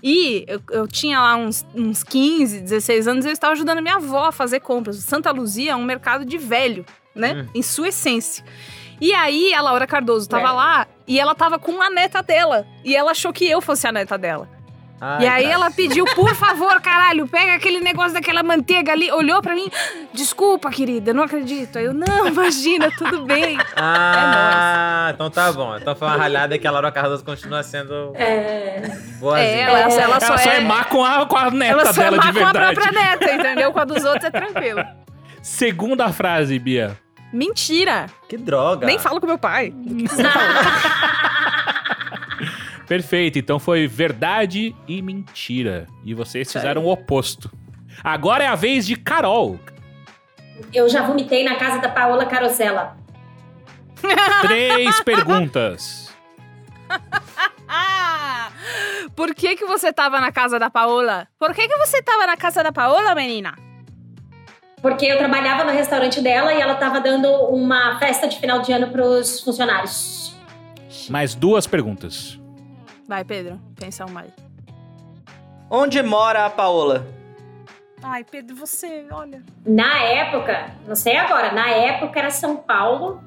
E eu, eu tinha lá uns, uns 15, 16 anos e eu estava ajudando a minha avó a fazer compras. Santa Luzia é um mercado de velho, né? Hum. Em sua essência. E aí a Laura Cardoso tava É. lá e ela tava com a neta dela. E ela achou que eu fosse a neta dela. Ai, e aí tá. ela pediu, por favor, caralho, pega aquele negócio daquela manteiga ali. Olhou pra mim, desculpa, querida, não acredito. Aí eu, não, imagina, tudo bem. Ah, então tá bom. Então foi uma ralhada que a Laura Cardoso continua sendo É, boazinha. É, ela, ela Ela só, só, é, é, má com a, com a neta ela só é dela má de com a verdade. própria neta, entendeu? Com a dos outros é tranquilo. Segunda frase, Bia. Mentira. Que droga. Nem falo com meu pai. Perfeito, então foi verdade e mentira. E vocês fizeram o oposto. Agora é a vez de Carol. eu já vomitei na casa da Paola Carosella. Três perguntas. Por que que você tava na casa da Paola? Por que que você tava na casa da Paola, menina? Porque eu trabalhava no restaurante dela e ela tava dando uma festa de final de ano pros funcionários. Mais duas perguntas. Vai, Pedro, pensa uma aí. Onde mora a Paola? Ai, Pedro, você, olha. Na época, não sei agora, na época era São Paulo,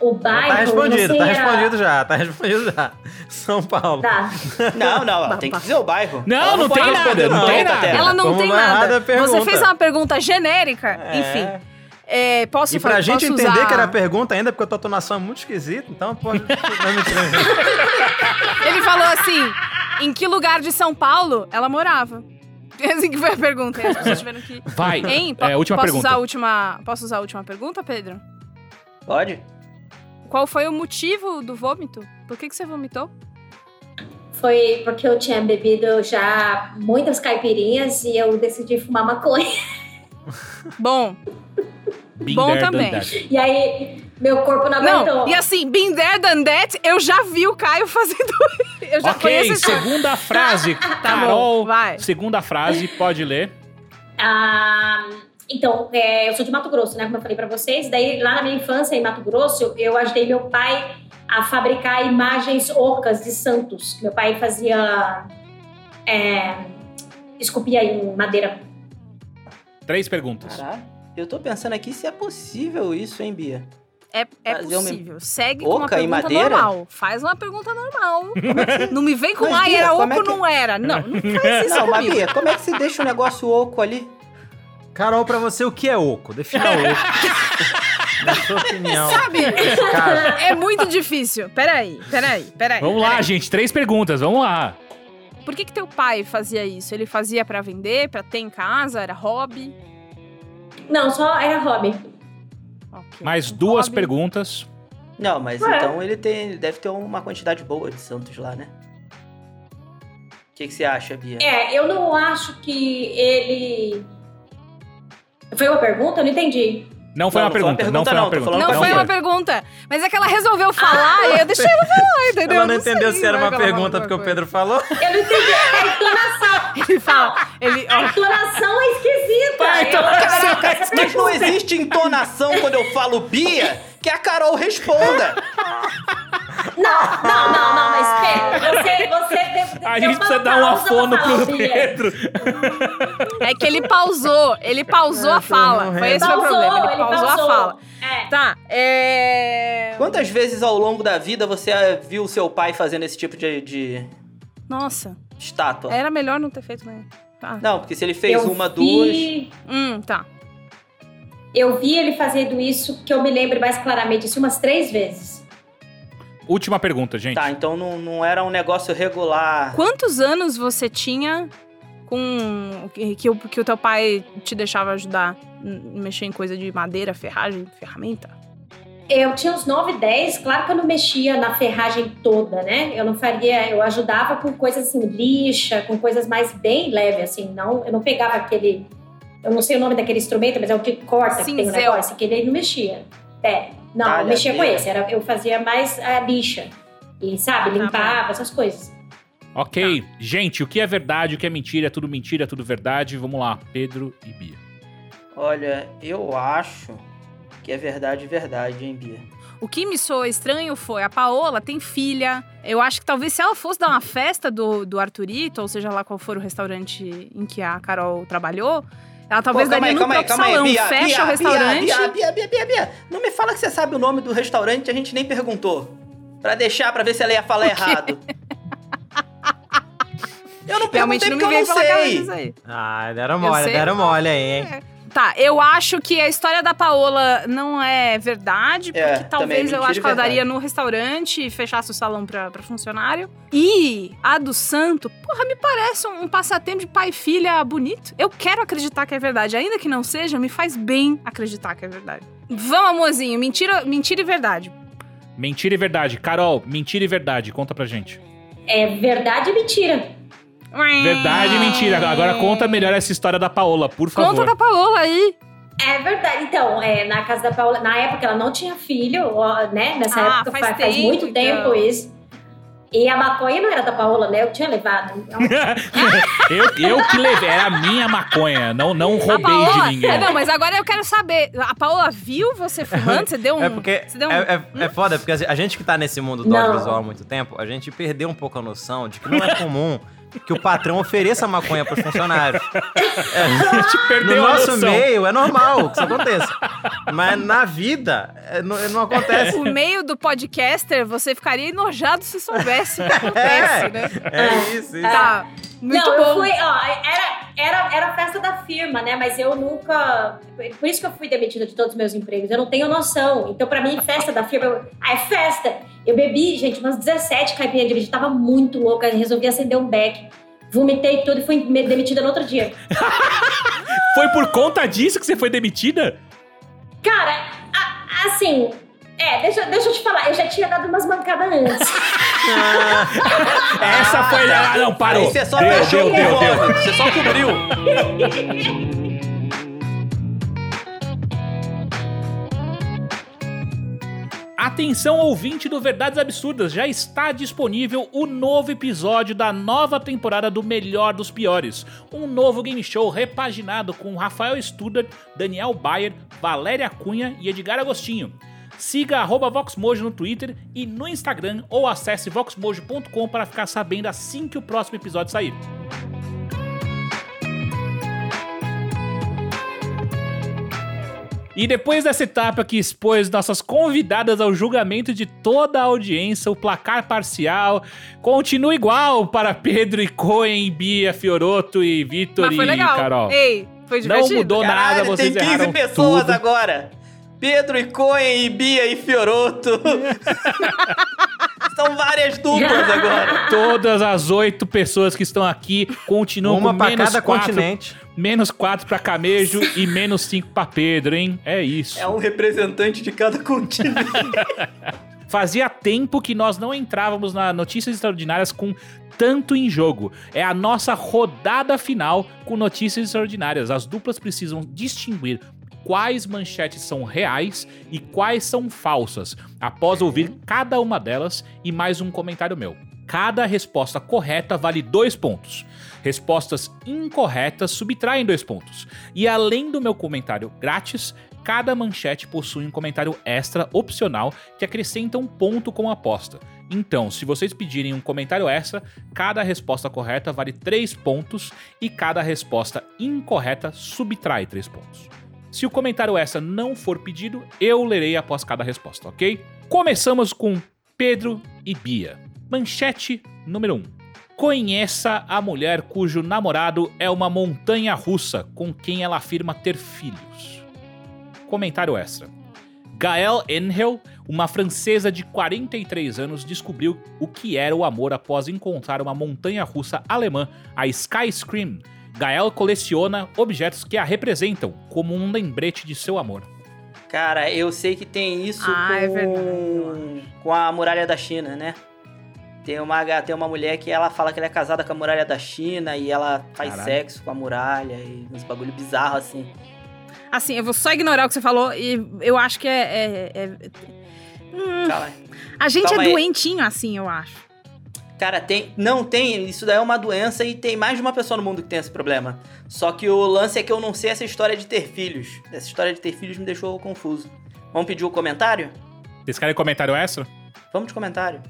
o bairro. Tá respondido, não tá respondido já, tá respondido já. São Paulo. Tá. Não, não, ela tem que dizer o bairro. Não, não pode tem nada, não tem nada. Ela não Como tem não é nada. a pergunta. Você fez uma pergunta genérica, É. enfim. É, posso E pra fa- gente entender usar- que era pergunta ainda, porque a tua tonação é muito esquisita, então pode. Não, mentira. Ele falou assim: em que lugar de São Paulo ela morava? Assim que foi a pergunta. As pessoas tiveram que. Vai. Hein? Po- É, última posso pergunta. Usar a última, posso usar a última pergunta, Pedro? Pode? Qual foi o motivo do vômito? Por que, que você vomitou? Foi porque eu tinha bebido já muitas caipirinhas e eu decidi fumar maconha. Bom, Bom também. E aí, meu corpo não aguentou. não, e assim, been there, done that, eu já vi o Caio fazendo. Eu já Ok, segunda frase. bom, Carol, vai. segunda frase, pode ler. Ah, então, é, eu sou de Mato Grosso, né? Como eu falei pra vocês. Daí, lá na minha infância, em Mato Grosso, eu ajudei meu pai a fabricar imagens ocas de santos. Meu pai fazia. É, esculpia em madeira. Três perguntas. Eu tô pensando aqui se é possível isso, hein, Bia? É, é Fazer uma- possível. Segue com uma Oca em pergunta madeira? normal. Faz uma pergunta normal. Não me vem com, Mas, ai, Bia, era oco é ou que- não era. Não, não faz isso Não, mas. Bia, como é que se deixa o negócio oco ali? Carol, pra você, o que é oco? Defina oco. Na sua opinião. Sabe? É muito difícil. Peraí, peraí, peraí. Vamos lá, peraí. gente. Três perguntas, vamos lá. Por que, que teu pai fazia isso? Ele fazia pra vender, pra ter em casa? Era hobby? Não, só era hobby. Ok. Mais Um duas hobby. perguntas. Não, mas Ué. então ele tem, deve ter uma quantidade boa de santos lá, né? O que, que você acha, Bia? É, eu não acho que ele. Foi uma pergunta? Eu não entendi. Não foi Não, uma não foi uma pergunta. Não pergunta, foi uma não, pergunta. Não, Não foi foi. uma pergunta. Mas é que ela resolveu falar e eu deixei ela falar, entendeu? Ela não Eu entendeu sei, se era vai uma pergunta porque o Pedro falou. Eu não entendi. A entonação. Ele fala, ele, A entonação é esquisita. Vai, então, Eu- Caraca, mas não existe entonação quando eu falo Bia que a Carol responda. Não, não, não, não, mas Pedro, você, você deve, A gente precisa dar um afono pro. Pedro. é que ele pausou, ele pausou É, a fala. Foi esse foi o Pausou, problema, ele ele pausou, pausou. a fala. É. Tá, é... Quantas vezes ao longo da vida você viu seu pai fazendo esse tipo de, de Nossa, estátua? era melhor não ter feito, né? Tá. Não, porque se ele fez Eu uma, duas. vi- Hum, tá. Eu vi ele fazendo isso, que eu me lembro mais claramente, assim, umas três vezes. Última pergunta, gente. Tá, então não, não era um negócio regular. Quantos anos você tinha com que, que, o, que o teu pai te deixava ajudar mexer em coisa de madeira, ferragem, ferramenta? Eu tinha uns 9, 10, claro que eu não mexia na ferragem toda, né? Eu não faria, eu ajudava com coisas assim, lixa, com coisas mais bem leves, assim, não, eu não pegava aquele, eu não sei o nome daquele instrumento, mas é o que corta, que tem um negócio, que ele não mexia. É, não, eu mexia com esse, era, eu fazia mais a lixa, e sabe, Ah, tá limpava, essas coisas. Ok. Tá. Gente, o que é verdade, o que é mentira, é tudo mentira, é tudo verdade. Vamos lá, Pedro e Bia. Olha, eu acho que é verdade, verdade, hein, Bia? O que me soou estranho foi a Paola tem filha. Eu acho que talvez se ela fosse dar uma festa do, do Arthurito, ou seja lá qual for o restaurante em que a Carol trabalhou, ela talvez Pô, calma daria aí, no calma aí, próprio calma aí, salão. Bia, Fecha Bia, o restaurante. Bia, Bia, Bia, Bia, Bia, Não me fala que você sabe o nome do restaurante, a gente nem perguntou. Pra deixar, pra ver se ela ia falar errado. Eu não Realmente perguntei não me porque eu não sei. isso aí. Ah, deram mole, deram mole aí, hein? Tá, eu acho que a história da Paola não é verdade, porque É, talvez eu mentira acho que ela verdade. daria no restaurante e fechasse o salão pra, pra funcionário. E a do santo, porra, me parece um, um passatempo de pai e filha bonito. Eu quero acreditar que é verdade, ainda que não seja, me faz bem acreditar que é verdade. Vamos, amorzinho, mentira, mentira e verdade. Mentira e verdade. Carol, mentira e verdade. Conta pra gente. É verdade e mentira. Verdade e mentira. Agora conta melhor essa história da Paola, por favor. Conta da Paola aí. É verdade. Então, é, na casa da Paula, na época ela não tinha filho, né? Nessa Ah, época faz faz, faz tempo, muito então. tempo isso. E a maconha não era da Paola, né? Eu tinha levado. Então, eu, eu que levei. Era a minha maconha. Não, não roubei Paola, de ninguém. É, não, mas agora eu quero saber. A Paola viu você fumando? Você deu um. É porque Você deu um... é, é, é foda, porque a gente que tá nesse mundo do audiovisual há muito tempo, a gente perdeu um pouco a noção de que não é comum que o patrão ofereça maconha pros funcionários. A gente No perdeu a nosso noção. meio é normal que isso aconteça. Mas na vida é, não, não acontece. O meio do podcaster, você ficaria enojado se soubesse o que acontece, né? É isso, isso. Tá. Muito não, bom. eu fui, ó, era, era, era a festa da firma, né? Mas eu nunca. Por isso que eu fui demitida de todos os meus empregos. Eu não tenho noção. Então, pra mim, festa da firma. Eu, ah, é festa! Eu bebi, gente, umas 17 caipirinhas de vinho. Tava muito louca. Resolvi acender um beck. Vomitei tudo e fui demitida no outro dia. Foi por conta disso que você foi demitida? Cara, a- assim. É, deixa, deixa eu te falar. Eu já tinha dado umas mancadas antes. Essa foi. Ah, não, parou. Aí você só deu, fechou deu, deu, deu. você só cobriu. Atenção ouvinte do Verdades Absurdas, já está disponível o novo episódio da nova temporada do Melhor dos Piores. Um novo game show repaginado com Rafael Studart, Daniel Bayer, Valéria Cunha e Edgar Agostinho. Siga VoxMojo no Twitter e no Instagram ou acesse voxmojo.com para ficar sabendo assim que o próximo episódio sair. E depois dessa etapa que expôs nossas convidadas ao julgamento de toda a audiência, o placar parcial continua igual para Pedro e Cohen, Bia, Fioroto e Vitor e legal. Carol. Ei, foi Não divertido. mudou nada, Caralho, vocês tem 15 erraram pessoas tudo. agora. Pedro e Cohen e Bia e Fioroto. São várias duplas agora. Todas as oito pessoas que estão aqui continuam Uma com pra menos cada quatro, continente. menos quatro pra Camejo e menos cinco pra Pedro, hein? É isso. É um representante de cada continente. Fazia tempo que nós não entrávamos na Notícias Extraordinárias com tanto em jogo. É a nossa rodada final com Notícias Extraordinárias. As duplas precisam distinguir quais manchetes são reais e quais são falsas, após ouvir cada uma delas e mais um comentário meu. Cada resposta correta vale dois pontos. Respostas incorretas subtraem dois pontos. E além do meu comentário grátis, cada manchete possui um comentário extra opcional que acrescenta um ponto com a aposta. Então, se vocês pedirem um comentário extra, cada resposta correta vale 3 pontos e cada resposta incorreta subtrai 3 pontos. Se o comentário extra não for pedido, eu lerei após cada resposta, ok? Começamos com Pedro e Bia. Manchete número 1. Conheça a mulher cujo namorado é uma montanha russa com quem ela afirma ter filhos. Comentário extra. Gael Engel, uma francesa de 43 anos, descobriu o que era o amor após encontrar uma montanha russa alemã, a Sky Scream. Gael coleciona objetos que a representam como um lembrete de seu amor. Cara, eu sei que tem isso Ah, com... é verdade, com a muralha da China, né? Tem uma, tem uma mulher que ela fala que ela é casada com a muralha da China e ela faz Caralho. sexo com a muralha e uns bagulho bizarro assim. Assim, eu vou só ignorar o que você falou e eu acho que é. é- é- Hum, a gente Calma é aí. doentinho assim, eu acho. Cara, tem. Não tem. Isso daí é uma doença e tem mais de uma pessoa no mundo que tem esse problema. Só que o lance é que eu não sei essa história de ter filhos. Essa história de ter filhos me deixou confuso. Vamos pedir o comentário? Vocês querem comentário extra? Vamos de comentário.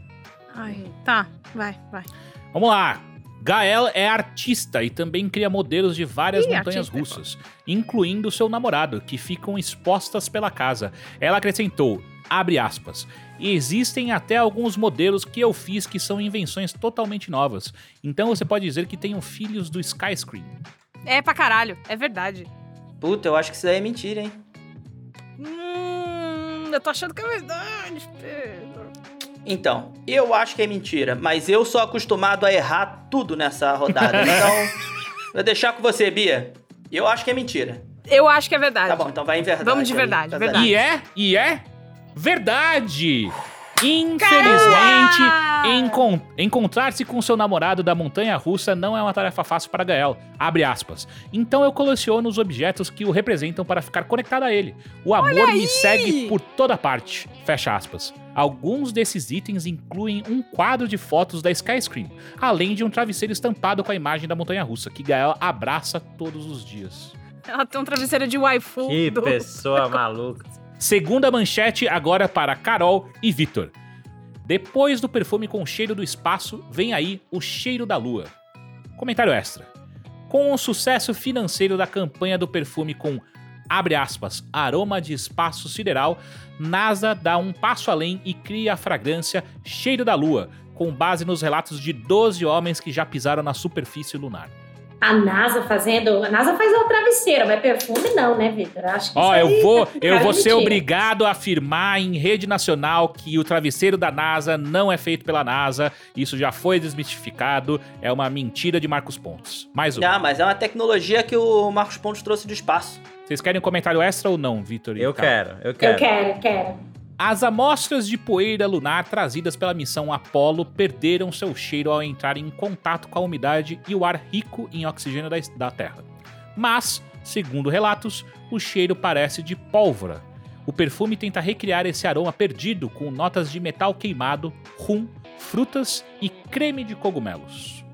Ai, tá, vai, vai. Vamos lá. Gael é artista e também cria modelos de várias Ih, montanhas artista russas, incluindo seu namorado, que ficam expostas pela casa. Ela acrescentou, abre aspas, e existem até alguns modelos que eu fiz que são invenções totalmente novas. Então você pode dizer que tenho filhos do Skyscream. É pra caralho, é verdade. Puta, eu acho que isso daí é mentira, hein? Hum, eu tô achando que é verdade, Pedro. Então, eu acho que é mentira, mas eu sou acostumado a errar tudo nessa rodada. então, vou deixar com você, Bia. Eu acho que é mentira. Eu acho que é verdade. Tá bom, então vai em verdade. Vamos de aí, verdade, tá verdade. E é, e é verdade! Infelizmente, encon- encontrar-se com seu namorado da montanha russa não é uma tarefa fácil para Gael. Abre aspas. Então eu coleciono os objetos que o representam para ficar conectado a ele. O amor me segue por toda parte. Fecha aspas. Alguns desses itens incluem um quadro de fotos da Skyscream, além de um travesseiro estampado com a imagem da montanha russa, que Gael abraça todos os dias. Ela tem um travesseiro de waifu. Que do- pessoa maluca. Segunda manchete agora para Carol e Vitor. Depois do perfume com cheiro do espaço, vem aí o cheiro da lua. Comentário extra. Com o sucesso financeiro da campanha do perfume com, abre aspas, aroma de espaço sideral, NASA dá um passo além e cria a fragrância Cheiro da Lua, com base nos relatos de 12 homens que já pisaram na superfície lunar. A NASA fazendo. A NASA faz o travesseiro, mas perfume não, né, Vitor? Acho que Ó, isso eu vou, tá eu vou ser mentira. obrigado a afirmar em rede nacional que o travesseiro da NASA não é feito pela NASA. Isso já foi desmistificado. É uma mentira de Marcos Pontes. Mais um. Ah, mas é uma tecnologia que o Marcos Pontes trouxe do espaço. Vocês querem um comentário extra ou não, Vitor? Eu quero, eu quero. Eu quero, quero. As amostras de poeira lunar trazidas pela missão Apollo perderam seu cheiro ao entrar em contato com a umidade e o ar rico em oxigênio da, da Terra. Mas, segundo relatos, o cheiro parece de pólvora. O perfume tenta recriar esse aroma perdido com notas de metal queimado, rum, frutas e creme de cogumelos.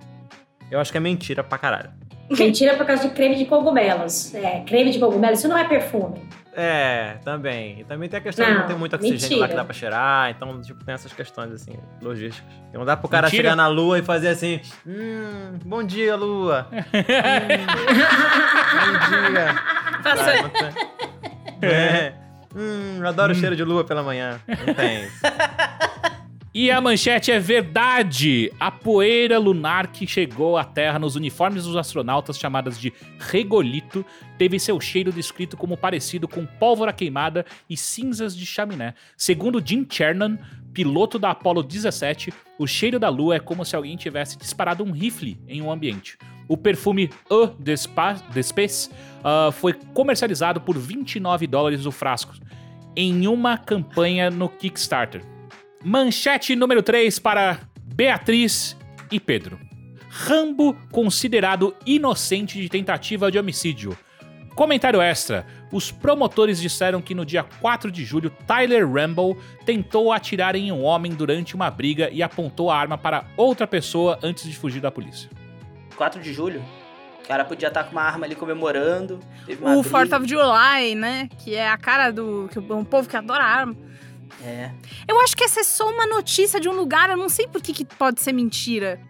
Eu acho que é mentira pra caralho. Mentira por causa de creme de cogumelos. É, creme de cogumelos, isso não é perfume. É, também. E também tem a questão de Não, não ter muito oxigênio mentira. lá que dá pra cheirar, então, tipo, tem essas questões, assim, logísticas. Não dá pro cara Mentira. chegar na lua e fazer assim, hum, bom dia, lua. Hum, bom dia. Não tem- É. Hum, eu adoro o cheiro de lua pela manhã. Não tem isso. E a manchete é verdade! A poeira lunar que chegou à Terra nos uniformes dos astronautas, chamadas de regolito, teve seu cheiro descrito como parecido com pólvora queimada e cinzas de chaminé. Segundo Jim Chernan, piloto da Apollo 17, o cheiro da Lua é como se alguém tivesse disparado um rifle em um ambiente. O perfume E de Spa- de Space ah, foi comercializado por 29 dólares o frasco em uma campanha no Kickstarter. Manchete número 3 para Beatriz e Pedro. Rambo considerado inocente de tentativa de homicídio. Comentário extra. Os promotores disseram que no dia 4 de julho, Tyler Rambo tentou atirar em um homem durante uma briga e apontou a arma para outra pessoa antes de fugir da polícia. 4 de julho. O cara podia estar com uma arma ali comemorando. Teve uma O briga. Fourth of July, né? Que é a cara do que um povo que adora arma. É. Eu acho que essa é só uma notícia de um lugar, eu não sei por que, que pode ser mentira.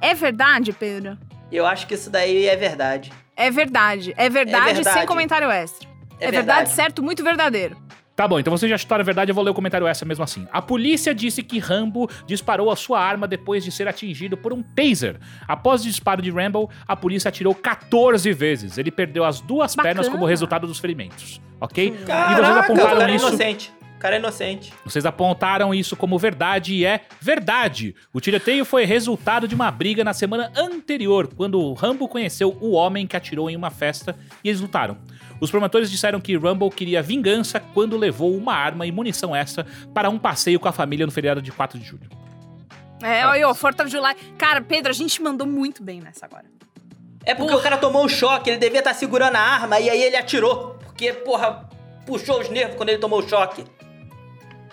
É verdade, Pedro? Eu acho que isso daí é verdade. É verdade. É verdade, verdade. sem comentário extra. É, É, verdade, certo, muito verdadeiro. Tá bom, então vocês já chutaram a verdade, eu vou ler o comentário essa mesmo assim. A polícia disse que Rambo disparou a sua arma depois de ser atingido por um taser. Após o disparo de Rambo, a polícia atirou 14 vezes. Ele perdeu as duas Bacana. pernas como resultado dos ferimentos, ok? Caraca, e vocês apontaram é isso. inocente. O cara é inocente. Vocês apontaram isso como verdade e é verdade. O tiroteio foi resultado de uma briga na semana anterior, quando o Rambo conheceu o homem que atirou em uma festa e eles lutaram. Os promotores disseram que Rambo queria vingança quando levou uma arma e munição extra para um passeio com a família no feriado de 4 de julho. É, olha, o Fourth of July. Cara, Pedro, a gente mandou muito bem nessa agora. É porque o cara tomou um choque, ele devia estar segurando a arma e aí ele atirou. Porque, porra, puxou os nervos quando ele tomou o choque.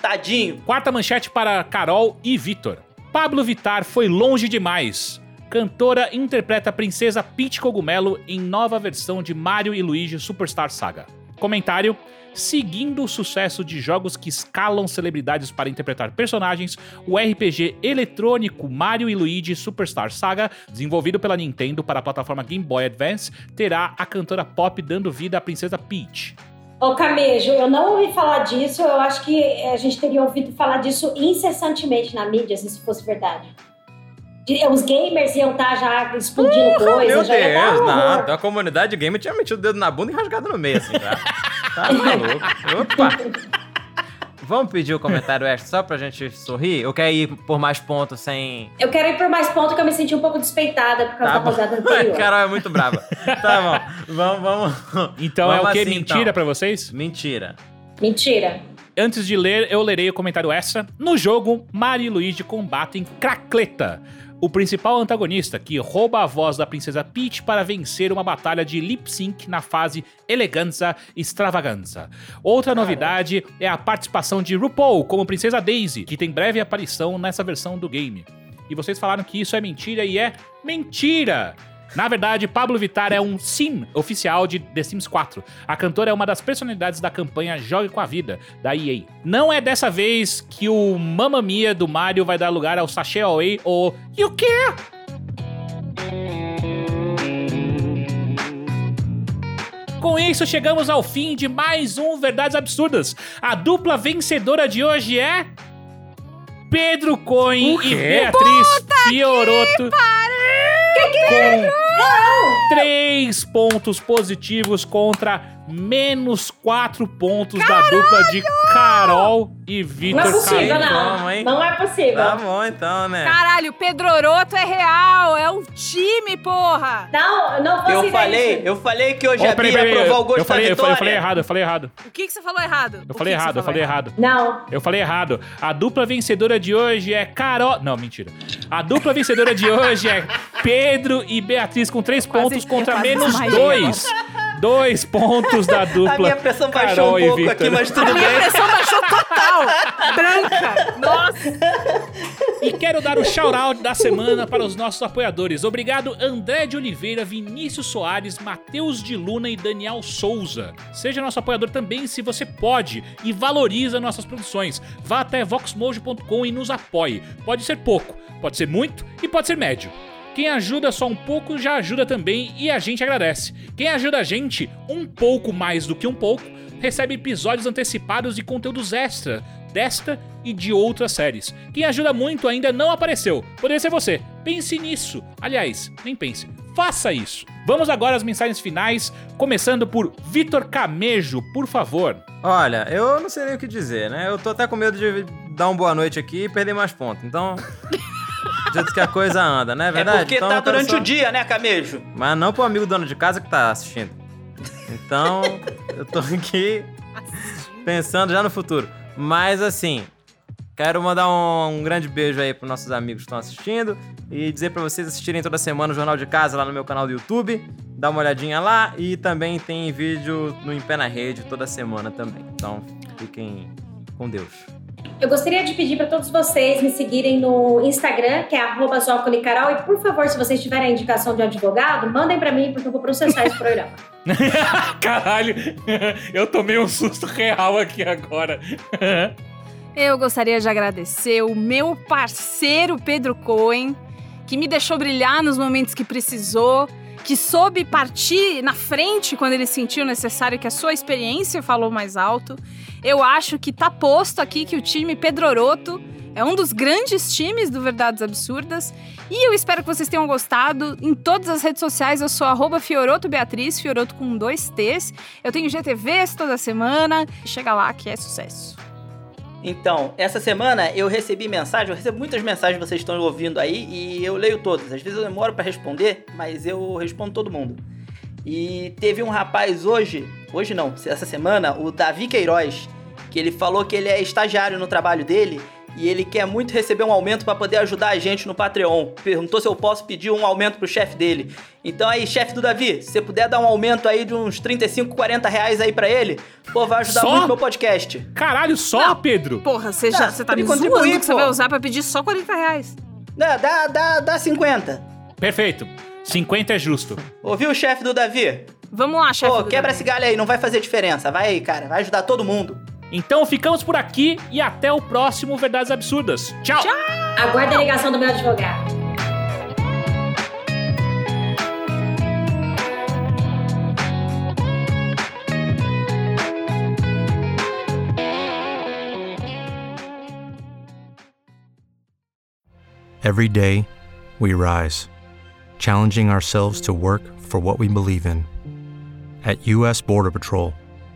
Tadinho. Quarta manchete para Carol e Vitor. Pablo Vittar foi longe demais. Cantora interpreta a princesa Peach Cogumelo em nova versão de Mario e Luigi Superstar Saga. Comentário: Seguindo o sucesso de jogos que escalam celebridades para interpretar personagens, o RPG eletrônico Mario e Luigi Superstar Saga, desenvolvido pela Nintendo para a plataforma Game Boy Advance, terá a cantora pop dando vida à princesa Peach. Ô, Camejo, eu não ouvi falar disso. Eu acho que a gente teria ouvido falar disso incessantemente na mídia, se isso fosse verdade. De- Os gamers iam estar já explodindo coisa, Meu já ia dar Deus, não. horror. A comunidade gamer tinha metido o dedo na bunda e rasgado no meio, assim, já. Tá maluco. Opa! Vamos pedir o comentário extra só pra gente sorrir? Ou quer ir por mais pontos sem. Eu quero ir por mais ponto que eu me senti um pouco despeitada por causa Tá da rodada anterior. Carol é muito brava. Tá bom. Vamos, vamos. Então Vamos é o que? assim, Mentira então. pra vocês? Mentira. Mentira. Antes de ler, eu lerei o comentário extra. No jogo, Mario e Luigi combatem Cracleta, o principal antagonista que rouba a voz da princesa Peach para vencer uma batalha de lip sync na fase Eleganza Extravaganza. Outra novidade é a participação de RuPaul como princesa Daisy, que tem breve aparição nessa versão do game. E vocês falaram que isso é mentira e é mentira! Na verdade, Pablo Vittar é um sim oficial de The Sims 4. A cantora é uma das personalidades da campanha Jogue com a Vida, da EA. Não é dessa vez que o Mamma Mia do Mario vai dar lugar ao Sachê Away ou You Care? Com isso, chegamos ao fim de mais um Verdades Absurdas. A dupla vencedora de hoje é. Pedro Cohen e Beatriz Fioroto. Com três pontos positivos contra menos quatro pontos da dupla de Carol e Não é Vitor possível, não. hein? Não é possível. Tá bom então, né? Caralho, Pedro Oroto é real, é o time, porra! Não, não Eu fosse falei, eu falei que hoje Ó, a Bia ia provar o eu, gosto eu falei, da eu falei, vitória. eu falei errado, eu falei errado. O que, que você falou errado? Eu falei errado, eu falei errado. Não. Eu falei errado. A dupla vencedora de hoje é Carol. Não, mentira. A dupla vencedora de hoje é Pedro e Beatriz com três Quase- pontos contra eu menos desmaiei dois. Pontos da dupla. A minha pressão baixou Carol um e pouco Victor. aqui, mas tudo A bem. pressão baixou total! Branca! Nossa! E quero dar o shout-out da semana para os nossos apoiadores. Obrigado, André de Oliveira, Vinícius Soares, Matheus de Luna e Daniel Souza. Seja nosso apoiador também se você pode e valoriza nossas produções. Vá até voxmojo.com e nos apoie. Pode ser pouco, pode ser muito e pode ser médio. Quem ajuda só um pouco já ajuda também e a gente agradece. Quem ajuda a gente um pouco mais do que um pouco recebe episódios antecipados e conteúdos extra desta e de outras séries. Quem ajuda muito ainda não apareceu. Poderia ser você. Pense nisso. Aliás, nem pense. Faça isso. Vamos agora às mensagens finais, começando por Vitor Camejo, por favor. Olha, eu não sei nem o que dizer, né? Eu tô até com medo de dar uma boa noite aqui e perder mais pontos. Então. do jeito que a coisa anda, né? É Verdade? porque então, tá durante só- o dia, né, Camejo? Mas não pro amigo dono de casa que tá assistindo. Então, eu tô aqui pensando já no futuro. Mas assim, quero mandar um, um grande beijo aí pros nossos amigos que estão assistindo e dizer pra vocês assistirem toda semana o Jornal de Casa lá no meu canal do YouTube. Dá uma olhadinha lá e também tem vídeo no Em Pé na Rede toda semana também. Então, fiquem com Deus. Eu gostaria de pedir para todos vocês me seguirem no Instagram, que é arroba Zócoli Carol. E, por favor, se vocês tiverem a indicação de um advogado, mandem para mim, porque eu vou processar esse programa. Caralho, eu tomei um susto real aqui agora. Eu gostaria de agradecer o meu parceiro Pedro Cohen, que me deixou brilhar nos momentos que precisou, que soube partir na frente quando ele sentiu necessário que a sua experiência falou mais alto. Eu acho que tá posto aqui que o time Pedroroto é um dos grandes times do Verdades Absurdas. E eu espero que vocês tenham gostado. Em todas as redes sociais eu sou arroba Fioroto Beatriz, Fioroto com dois T's. Eu tenho GTVs toda semana. Chega lá que é sucesso. Então, essa semana eu recebi mensagem, eu recebo muitas mensagens que vocês estão ouvindo aí e eu leio todas. Às vezes eu demoro pra responder, mas eu respondo todo mundo. E teve um rapaz hoje, hoje não, essa semana, o Davi Queiroz, que ele falou que ele é estagiário no trabalho dele e ele quer muito receber um aumento pra poder ajudar a gente no Patreon. Perguntou se eu posso pedir um aumento pro chefe dele. Então aí, chefe do Davi, se você puder dar um aumento aí de uns 35, 40 reais aí pra ele, pô, vai ajudar Só? muito meu podcast. Caralho, só, Não. Pedro? Porra, você já você tá me zoando que você vai usar pra pedir só 40 reais. Dá, dá, dá, dá 50. Perfeito. 50 é justo. Ouviu o chefe do Davi? Vamos lá, chefe. Pô, do quebra Davi. esse galho aí, não vai fazer diferença. Vai aí, cara, vai ajudar todo mundo. Então ficamos por aqui e até o próximo Verdades Absurdas. Tchau. Aguarde a ligação do meu advogado. Every day, we rise, challenging ourselves to work for what we believe in. At U.S. Border Patrol,